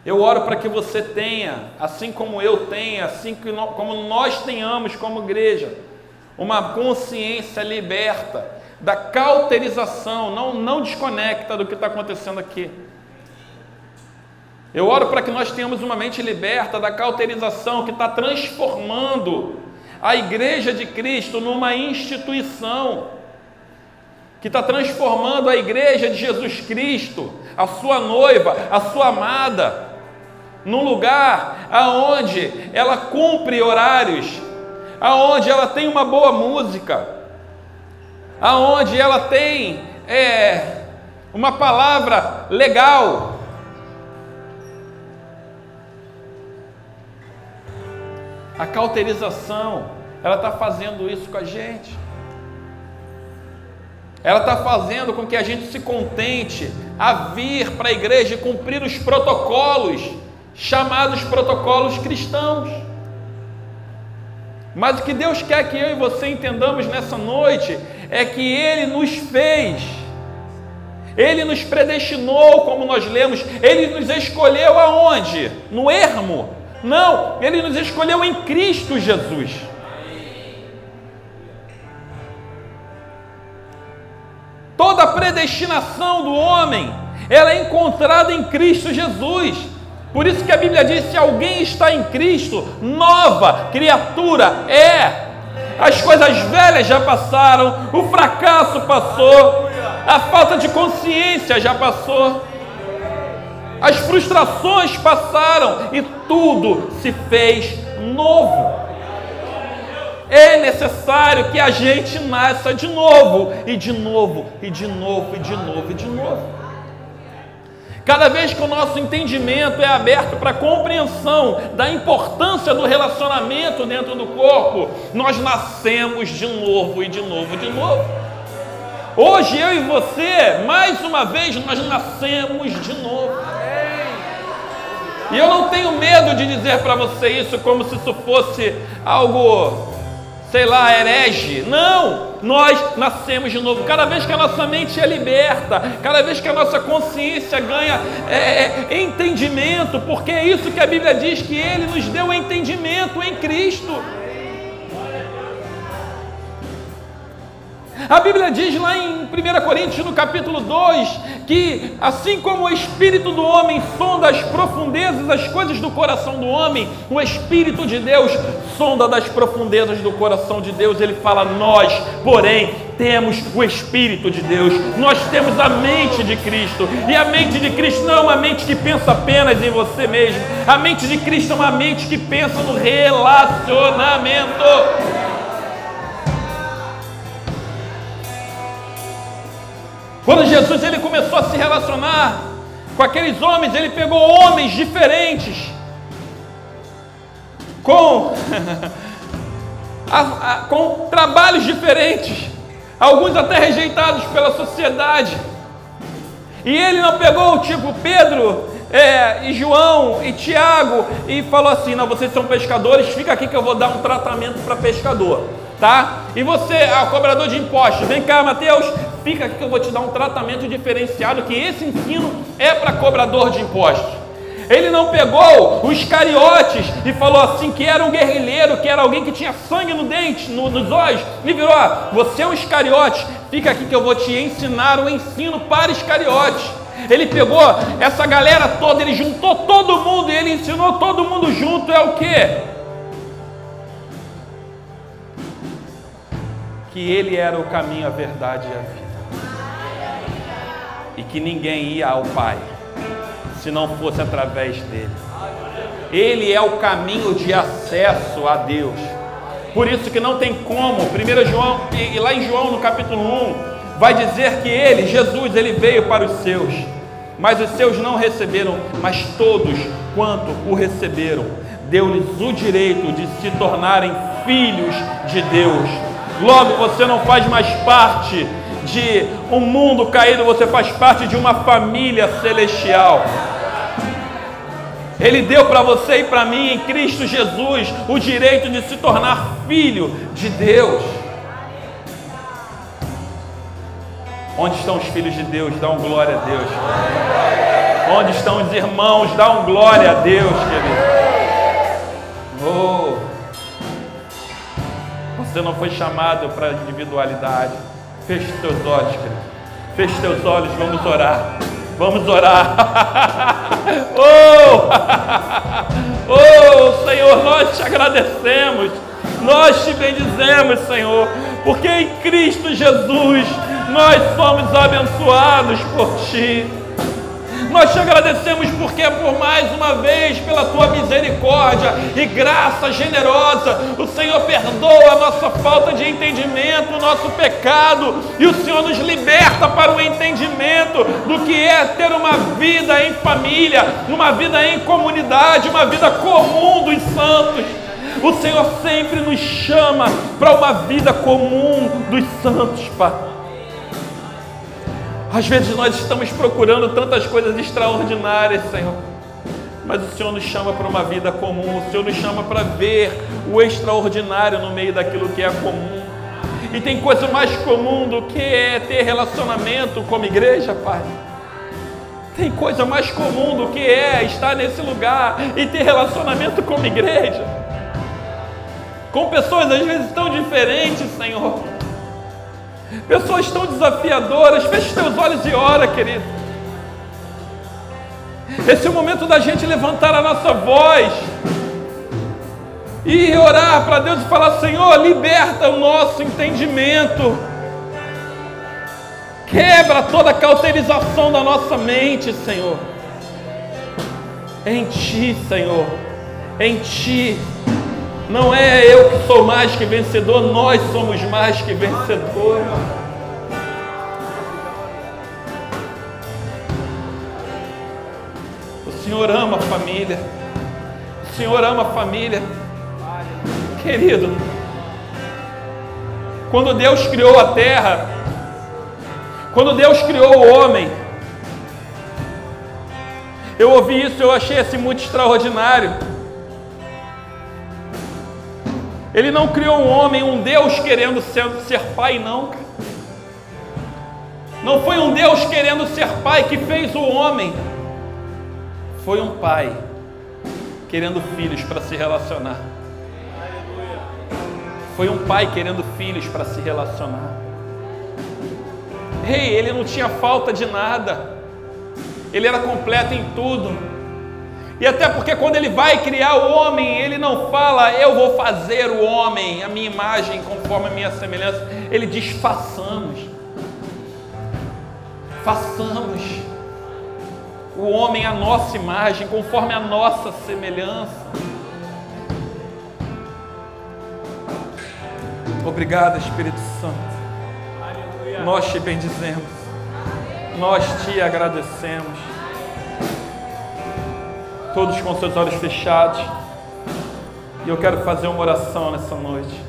Eu oro para que você tenha, assim como eu tenho, assim como nós tenhamos como igreja, uma consciência liberta da cauterização, não, não desconecta do que está acontecendo aqui. Eu oro para que nós tenhamos uma mente liberta da cauterização que está transformando a igreja de Cristo numa instituição, que está transformando a igreja de Jesus Cristo, a sua noiva, a sua amada, num lugar aonde ela cumpre horários, aonde ela tem uma boa música, aonde ela tem é, uma palavra legal. A cauterização, ela está fazendo isso com a gente. Ela está fazendo com que a gente se contente a vir para a igreja e cumprir os protocolos, chamados protocolos cristãos. Mas o que Deus quer que eu e você entendamos nessa noite é que Ele nos fez, Ele nos predestinou, como nós lemos, Ele nos escolheu aonde? No ermo? Não, Ele nos escolheu em Cristo Jesus. Toda a predestinação do homem, ela é encontrada em Cristo Jesus. Por isso que a Bíblia diz: se alguém está em Cristo, nova criatura é. As coisas velhas já passaram, o fracasso passou, a falta de consciência já passou, as frustrações passaram e tudo se fez novo. É necessário que a gente nasça de novo, e de novo, e de novo, e de novo, e de novo. Cada vez que o nosso entendimento é aberto para a compreensão da importância do relacionamento dentro do corpo, nós nascemos de novo e de novo e de novo. Hoje eu e você, mais uma vez, nós nascemos de novo. E eu não tenho medo de dizer para você isso como se isso fosse algo sei lá, herege. Não! Nós nascemos de novo. Cada vez que a nossa mente é liberta, cada vez que a nossa consciência ganha é, é, entendimento, porque é isso que a Bíblia diz que Ele nos deu entendimento em Cristo. A Bíblia diz lá em 1 Coríntios, no capítulo 2, que assim como o espírito do homem sonda as profundezas, as coisas do coração do homem, o espírito de Deus sonda das profundezas do coração de Deus. Ele fala: Nós, porém, temos o Espírito de Deus, nós temos a mente de Cristo, e a mente de Cristo não é uma mente que pensa apenas em você mesmo, a mente de Cristo é uma mente que pensa no relacionamento. Quando Jesus ele começou a se relacionar com aqueles homens, ele pegou homens diferentes, com, a, a, com trabalhos diferentes, alguns até rejeitados pela sociedade. E ele não pegou tipo Pedro é, e João e Tiago e falou assim: não, vocês são pescadores, fica aqui que eu vou dar um tratamento para pescador, tá? E você, ah, cobrador de impostos, vem cá, Mateus, fica aqui que eu vou te dar um tratamento diferenciado, que esse ensino é para cobrador de impostos. Ele não pegou os cariotes e falou assim que era um guerrilheiro, que era alguém que tinha sangue no dente, no, nos olhos, e virou: ah, você é um escariote, fica aqui que eu vou te ensinar o ensino para escariotes. Ele pegou essa galera toda, ele juntou todo mundo e ele ensinou todo mundo junto. É o que? Que ele era o caminho, a verdade e a vida e que ninguém ia ao Pai se não fosse através dele. Ele é o caminho de acesso a Deus. Por isso que não tem como, 1 João, e lá em João no capítulo 1, vai dizer que ele, Jesus, ele veio para os seus, mas os seus não receberam, mas todos quanto o receberam, deu-lhes o direito de se tornarem filhos de Deus. Logo você não faz mais parte de um mundo caído, você faz parte de uma família celestial. Ele deu para você e para mim, em Cristo Jesus, o direito de se tornar filho de Deus. Onde estão os filhos de Deus? Dá um glória a Deus. Onde estão os irmãos? Dá um glória a Deus, querido. Oh. Você não foi chamado para individualidade. Feche teus olhos, querido. Feche teus olhos, vamos orar. Vamos orar. oh! oh, Senhor, nós te agradecemos. Nós te bendizemos, Senhor, porque em Cristo Jesus nós somos abençoados por ti. Nós te agradecemos porque por mais uma vez, pela tua misericórdia e graça generosa, o Senhor perdoa a nossa falta de entendimento, o nosso pecado, e o Senhor nos liberta para o entendimento do que é ter uma vida em família, uma vida em comunidade, uma vida comum dos santos. O Senhor sempre nos chama para uma vida comum dos santos, Pai. Às vezes nós estamos procurando tantas coisas extraordinárias, Senhor. Mas o Senhor nos chama para uma vida comum, o Senhor nos chama para ver o extraordinário no meio daquilo que é comum. E tem coisa mais comum do que é ter relacionamento como igreja, Pai. Tem coisa mais comum do que é estar nesse lugar e ter relacionamento como igreja. Com pessoas às vezes tão diferentes, Senhor Pessoas tão desafiadoras, feche teus olhos e ora, querido. Esse é o momento da gente levantar a nossa voz e orar para Deus e falar: Senhor, liberta o nosso entendimento, quebra toda a cauterização da nossa mente, Senhor. Em Ti, Senhor, em Ti. Não é eu que sou mais que vencedor, nós somos mais que vencedores. O Senhor ama a família. O Senhor ama a família. Querido, quando Deus criou a terra, quando Deus criou o homem, eu ouvi isso, eu achei assim muito extraordinário. Ele não criou um homem, um Deus querendo ser, ser pai, não. Não foi um Deus querendo ser pai que fez o homem. Foi um pai querendo filhos para se relacionar. Foi um pai querendo filhos para se relacionar. Ei, ele não tinha falta de nada. Ele era completo em tudo. E até porque quando ele vai criar o homem, ele não fala, eu vou fazer o homem, a minha imagem, conforme a minha semelhança. Ele diz, façamos. Façamos o homem a nossa imagem, conforme a nossa semelhança. Obrigado, Espírito Santo. Nós te bendizemos. Nós te agradecemos todos com seus olhos fechados. E eu quero fazer uma oração nessa noite.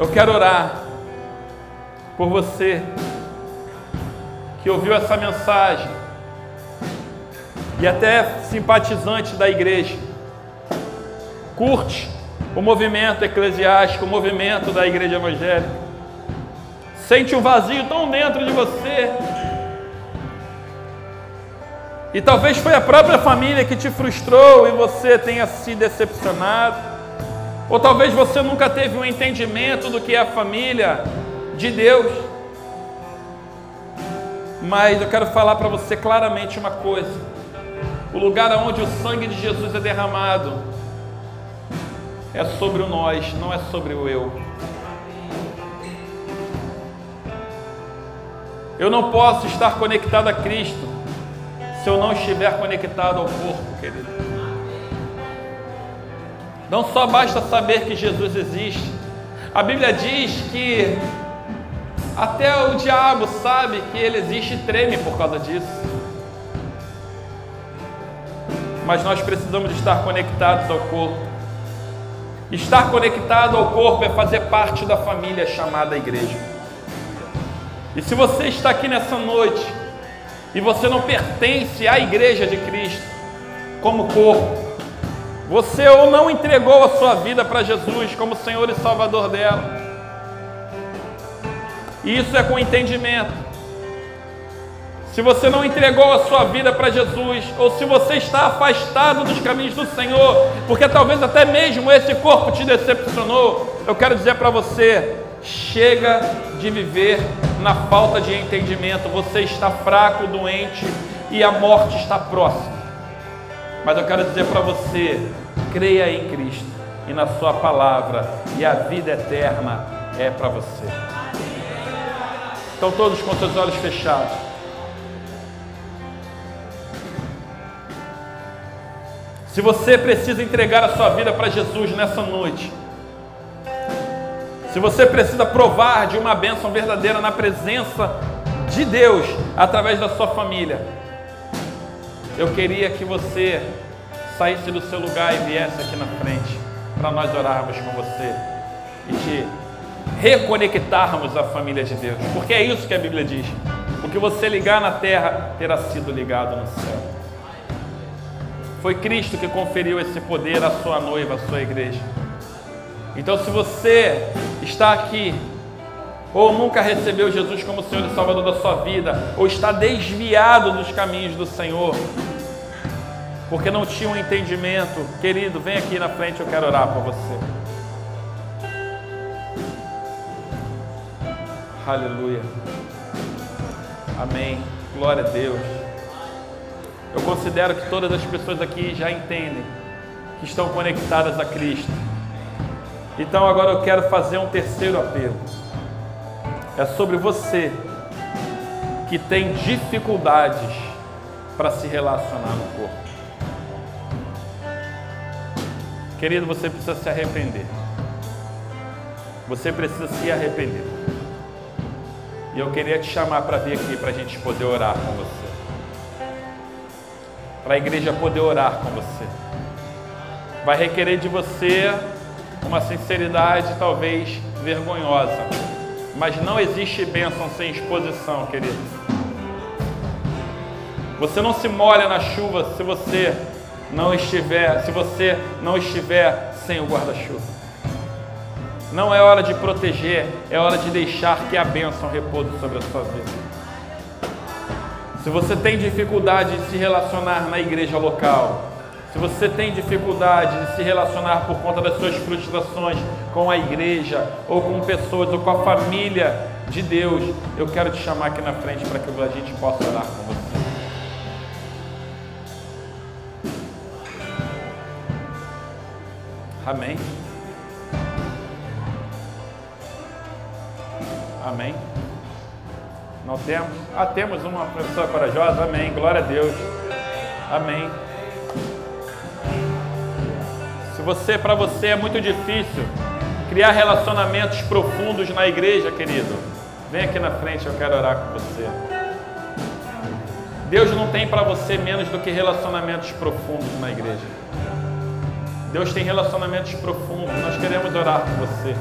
Eu quero orar por você que ouviu essa mensagem e até simpatizante da igreja. Curte o movimento eclesiástico, o movimento da igreja evangélica. Sente um vazio tão dentro de você e talvez foi a própria família que te frustrou e você tenha se decepcionado. Ou talvez você nunca teve um entendimento do que é a família de Deus. Mas eu quero falar para você claramente uma coisa: o lugar onde o sangue de Jesus é derramado é sobre o nós, não é sobre o eu. Eu não posso estar conectado a Cristo se eu não estiver conectado ao corpo, querido. Não só basta saber que Jesus existe, a Bíblia diz que até o diabo sabe que ele existe e treme por causa disso. Mas nós precisamos estar conectados ao corpo. Estar conectado ao corpo é fazer parte da família chamada igreja. E se você está aqui nessa noite e você não pertence à igreja de Cristo como corpo, você ou não entregou a sua vida para Jesus como Senhor e Salvador dela. E isso é com entendimento. se você não entregou a sua vida para Jesus, ou se você está afastado dos caminhos do Senhor, porque talvez até mesmo esse corpo te decepcionou, eu quero dizer para você: chega de viver na falta de entendimento. Você está fraco, doente e a morte está próxima. Mas eu quero dizer para você: creia em Cristo e na Sua palavra, e a vida eterna é para você. Então, todos com seus olhos fechados. Se você precisa entregar a sua vida para Jesus nessa noite, se você precisa provar de uma bênção verdadeira na presença de Deus através da sua família, eu queria que você saísse do seu lugar e viesse aqui na frente para nós orarmos com você e te reconectarmos à família de Deus, porque é isso que a Bíblia diz: o que você ligar na terra terá sido ligado no céu. Foi Cristo que conferiu esse poder à sua noiva, à sua igreja. Então, se você está aqui, ou nunca recebeu Jesus como Senhor e Salvador da sua vida, ou está desviado dos caminhos do Senhor, porque não tinha um entendimento, querido, vem aqui na frente, eu quero orar por você. Aleluia. Amém. Glória a Deus. Eu considero que todas as pessoas aqui já entendem que estão conectadas a Cristo. Então agora eu quero fazer um terceiro apelo. É sobre você que tem dificuldades para se relacionar no corpo. Querido, você precisa se arrepender. Você precisa se arrepender. E eu queria te chamar para vir aqui para a gente poder orar com você para a igreja poder orar com você. Vai requerer de você uma sinceridade talvez vergonhosa, mas não existe bênção sem exposição, querido. Você não se molha na chuva se você não estiver, se você não estiver sem o guarda-chuva. Não é hora de proteger, é hora de deixar que a bênção repouse sobre a sua vida. Se você tem dificuldade de se relacionar na igreja local, se você tem dificuldade de se relacionar por conta das suas frustrações com a igreja, ou com pessoas, ou com a família de Deus, eu quero te chamar aqui na frente para que a gente possa orar com você. Amém. Amém. Não temos? Ah, temos uma pessoa corajosa. Amém. Glória a Deus. Amém. Se você, para você é muito difícil criar relacionamentos profundos na igreja, querido, vem aqui na frente, eu quero orar com você. Deus não tem para você menos do que relacionamentos profundos na igreja. Deus tem relacionamentos profundos. Nós queremos orar com você.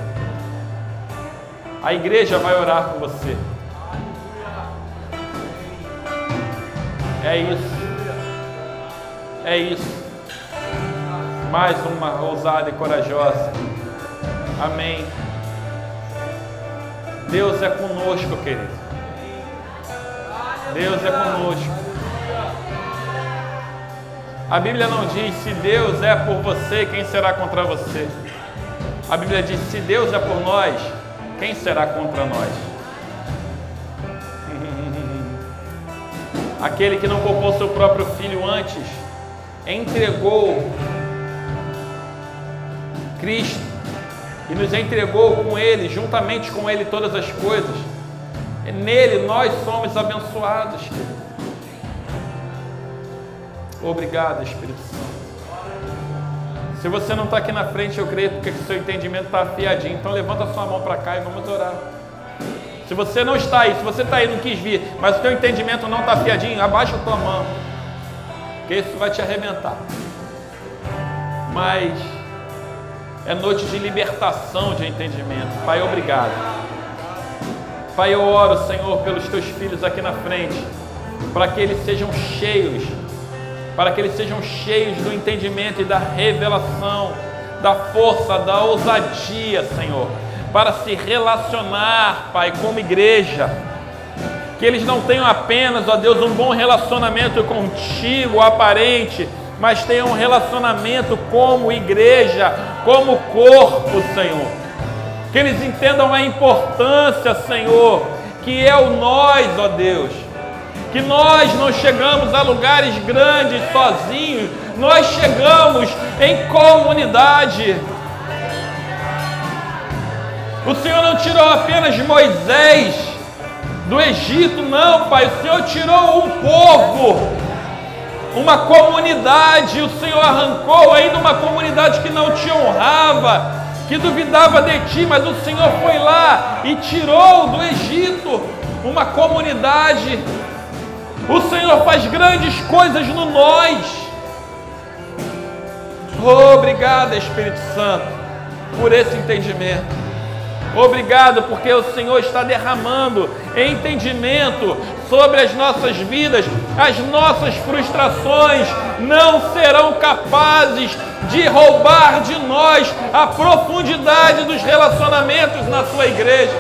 A igreja vai orar com você. É isso. É isso. Mais uma ousada e corajosa. Amém. Deus é conosco, querido. Deus é conosco. A Bíblia não diz se Deus é por você, quem será contra você. A Bíblia diz se Deus é por nós, quem será contra nós. aquele que não poupou seu próprio filho antes, entregou Cristo e nos entregou com Ele, juntamente com Ele, todas as coisas. E nele nós somos abençoados. Obrigado, Espírito Santo. Se você não está aqui na frente, eu creio porque seu entendimento está afiadinho. Então levanta sua mão para cá e vamos orar. Se você não está aí, se você está aí e não quis vir, mas o teu entendimento não está afiadinho, abaixa a tua mão. Que isso vai te arrebentar. Mas é noite de libertação de entendimento. Pai, obrigado. Pai, eu oro, Senhor, pelos teus filhos aqui na frente, para que eles sejam cheios, para que eles sejam cheios do entendimento e da revelação, da força, da ousadia, Senhor para se relacionar, Pai, como igreja. que eles não tenham apenas, ó Deus, um bom relacionamento contigo, aparente, mas tenham um relacionamento como igreja, como corpo, Senhor. Que eles entendam a importância, Senhor, que é o nós, ó Deus. Que nós não chegamos a lugares grandes sozinhos, nós chegamos em comunidade. O Senhor não tirou apenas Moisés do Egito, não, Pai. O Senhor tirou um povo, uma comunidade. O Senhor arrancou ainda uma comunidade que não te honrava, que duvidava de ti, mas o Senhor foi lá e tirou do Egito uma comunidade. O Senhor faz grandes coisas no nós. Obrigado, Espírito Santo, por esse entendimento. Obrigado, porque o Senhor está derramando entendimento sobre as nossas vidas. As nossas frustrações não serão capazes de roubar de nós a profundidade dos relacionamentos na sua igreja.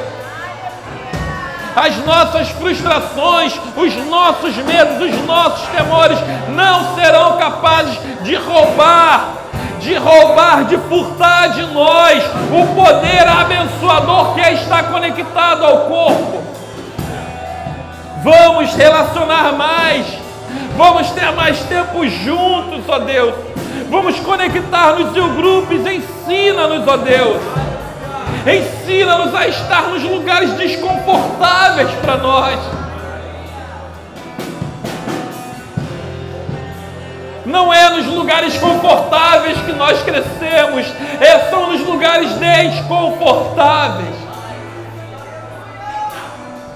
As nossas frustrações, os nossos medos, os nossos temores não serão capazes de roubar de roubar, de furtar de nós o poder abençoador que está conectado ao corpo. Vamos relacionar mais, vamos ter mais tempo juntos, ó Deus. Vamos conectar-nos em grupos, ensina-nos, ó Deus. Ensina-nos a estar nos lugares desconfortáveis para nós Não é nos lugares confortáveis que nós crescemos, é, são nos lugares desconfortáveis.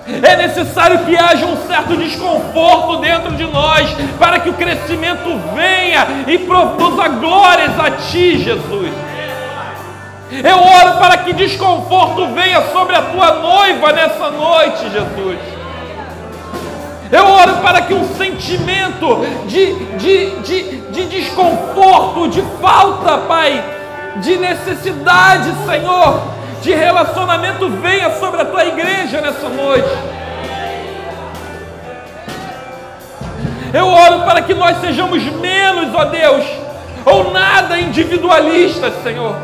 É necessário que haja um certo desconforto dentro de nós para que o crescimento venha e produza glórias a Ti, Jesus. Eu oro para que desconforto venha sobre a Tua noiva nessa noite, Jesus. Eu oro para que um sentimento de, de, de, de desconforto, de falta, Pai, de necessidade, Senhor, de relacionamento venha sobre a tua igreja nessa noite. Eu oro para que nós sejamos menos, ó Deus, ou nada individualistas, Senhor.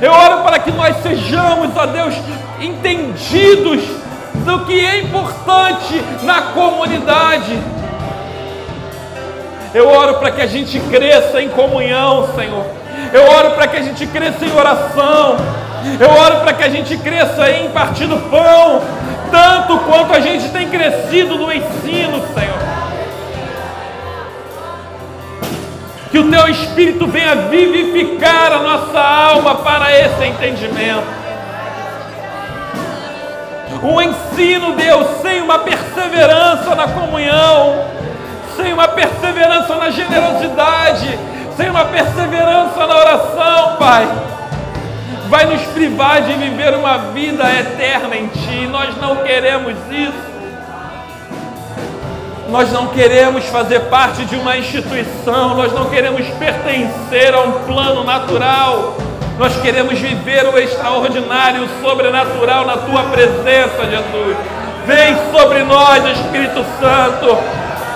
Eu oro para que nós sejamos, ó Deus, entendidos do que é importante na comunidade. Eu oro para que a gente cresça em comunhão, Senhor. Eu oro para que a gente cresça em oração. Eu oro para que a gente cresça em partir do pão, tanto quanto a gente tem crescido no ensino, Senhor. Que o teu Espírito venha vivificar a nossa alma para esse entendimento um ensino, Deus, sem uma perseverança na comunhão, sem uma perseverança na generosidade, sem uma perseverança na oração, Pai, vai nos privar de viver uma vida eterna em Ti. Nós não queremos isso. Nós não queremos fazer parte de uma instituição, nós não queremos pertencer a um plano natural. Nós queremos viver o extraordinário, o sobrenatural na tua presença, Jesus. Vem sobre nós, Espírito Santo.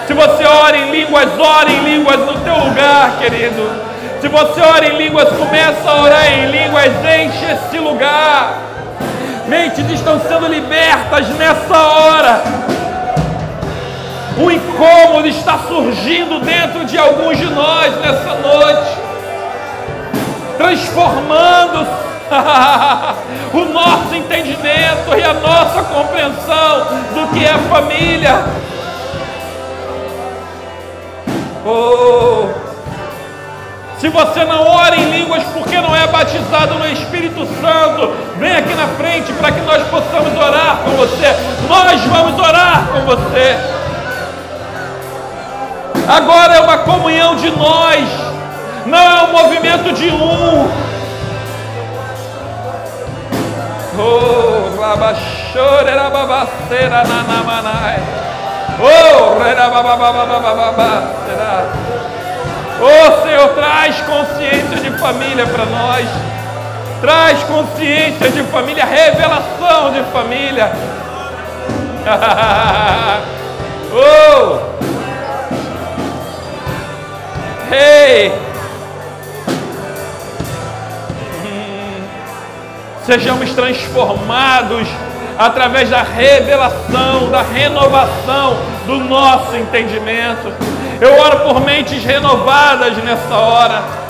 Se você ora em línguas, ore em línguas no teu lugar, querido. Se você ora em línguas, começa a orar em línguas, enche esse lugar. Mentes estão sendo libertas nessa hora. O incômodo está surgindo dentro de alguns de nós nessa noite transformando o nosso entendimento e a nossa compreensão do que é família. Oh, se você não ora em línguas porque não é batizado no Espírito Santo, vem aqui na frente para que nós possamos orar com você. Nós vamos orar com você. Agora é uma comunhão de nós não é um movimento de um. Oh, rabachorera babaceira nanamanai. Oh, Oh, Senhor, traz consciência de família para nós. Traz consciência de família, revelação de família. oh! Hey! Sejamos transformados através da revelação, da renovação do nosso entendimento. Eu oro por mentes renovadas nessa hora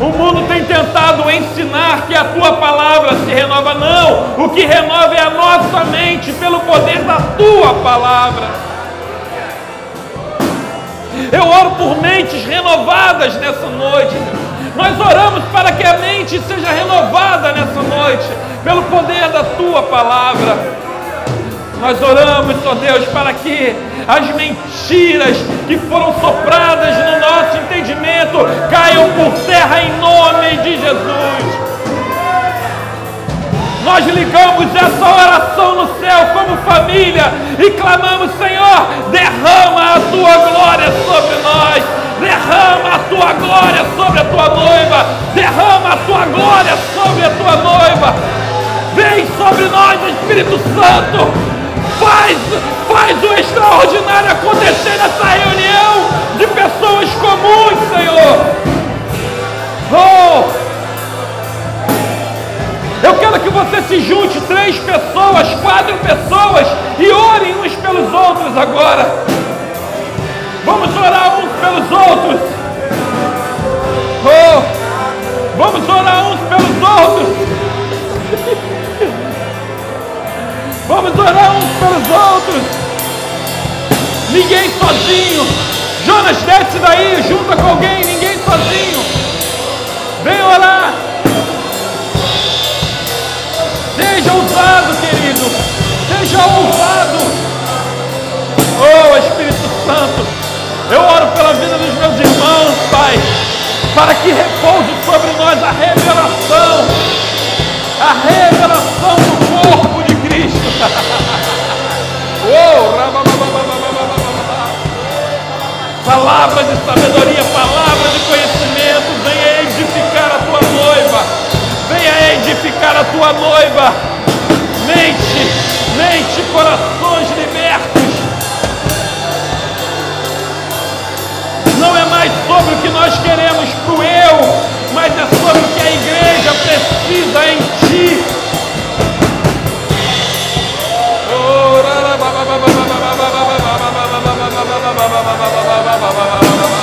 o mundo tem tentado ensinar que a tua palavra se renova. Não, o que renova é a nossa mente pelo poder da tua palavra. Eu oro por mentes renovadas nessa noite. Nós oramos para que a mente seja renovada nessa noite, pelo poder da tua palavra. Nós oramos, ó Deus, para que as mentiras que foram sopradas no nosso entendimento caiam por terra em nome de Jesus. Nós ligamos essa oração no céu como família e clamamos, Senhor, derrama a tua glória sobre nós, derrama a tua glória sobre a tua noiva, derrama a tua glória sobre a tua noiva. Vem sobre nós, Espírito Santo, Faz, faz o extraordinário acontecer nessa reunião de pessoas comuns, Senhor. Oh! Eu quero que você se junte três pessoas, quatro pessoas e orem uns pelos outros agora. Vamos orar uns pelos outros. Oh! Vamos orar uns pelos outros. Vamos orar uns pelos outros. Ninguém sozinho. Jonas, desce daí, junta com alguém, ninguém sozinho. Vem orar. Seja ousado. Oh, Espírito Santo. Eu oro pela vida dos meus irmãos, Pai. Para que repouse sobre nós a revelação. A revelação do corpo de palavra de sabedoria, palavra de conhecimento, venha edificar a tua noiva, venha edificar a tua noiva, mente, mente, corações libertos. Não é mais sobre o que nós queremos para o eu, mas é sobre o que a igreja precisa em ti. Vem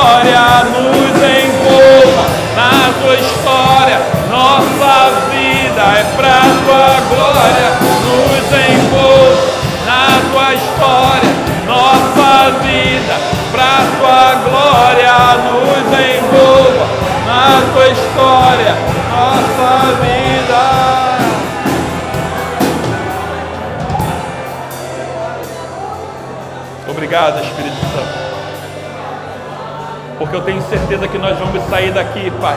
glória nos envolva na tua história. Nossa vida é pra tua glória. Nos envolva na tua história. Nossa vida pra tua glória. Nos envolva na tua história. Nossa vida. Obrigado, porque eu tenho certeza que nós vamos sair daqui, Pai,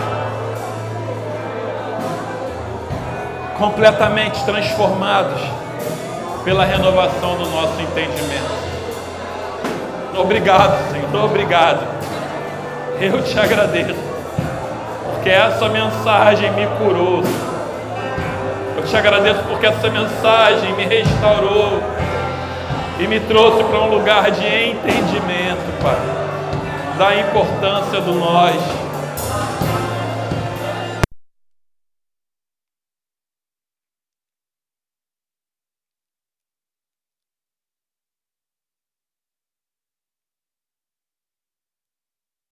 completamente transformados pela renovação do nosso entendimento. Obrigado, Senhor, obrigado. Eu te agradeço, porque essa mensagem me curou. Eu te agradeço porque essa mensagem me restaurou e me trouxe para um lugar de entendimento, Pai, da importância do nós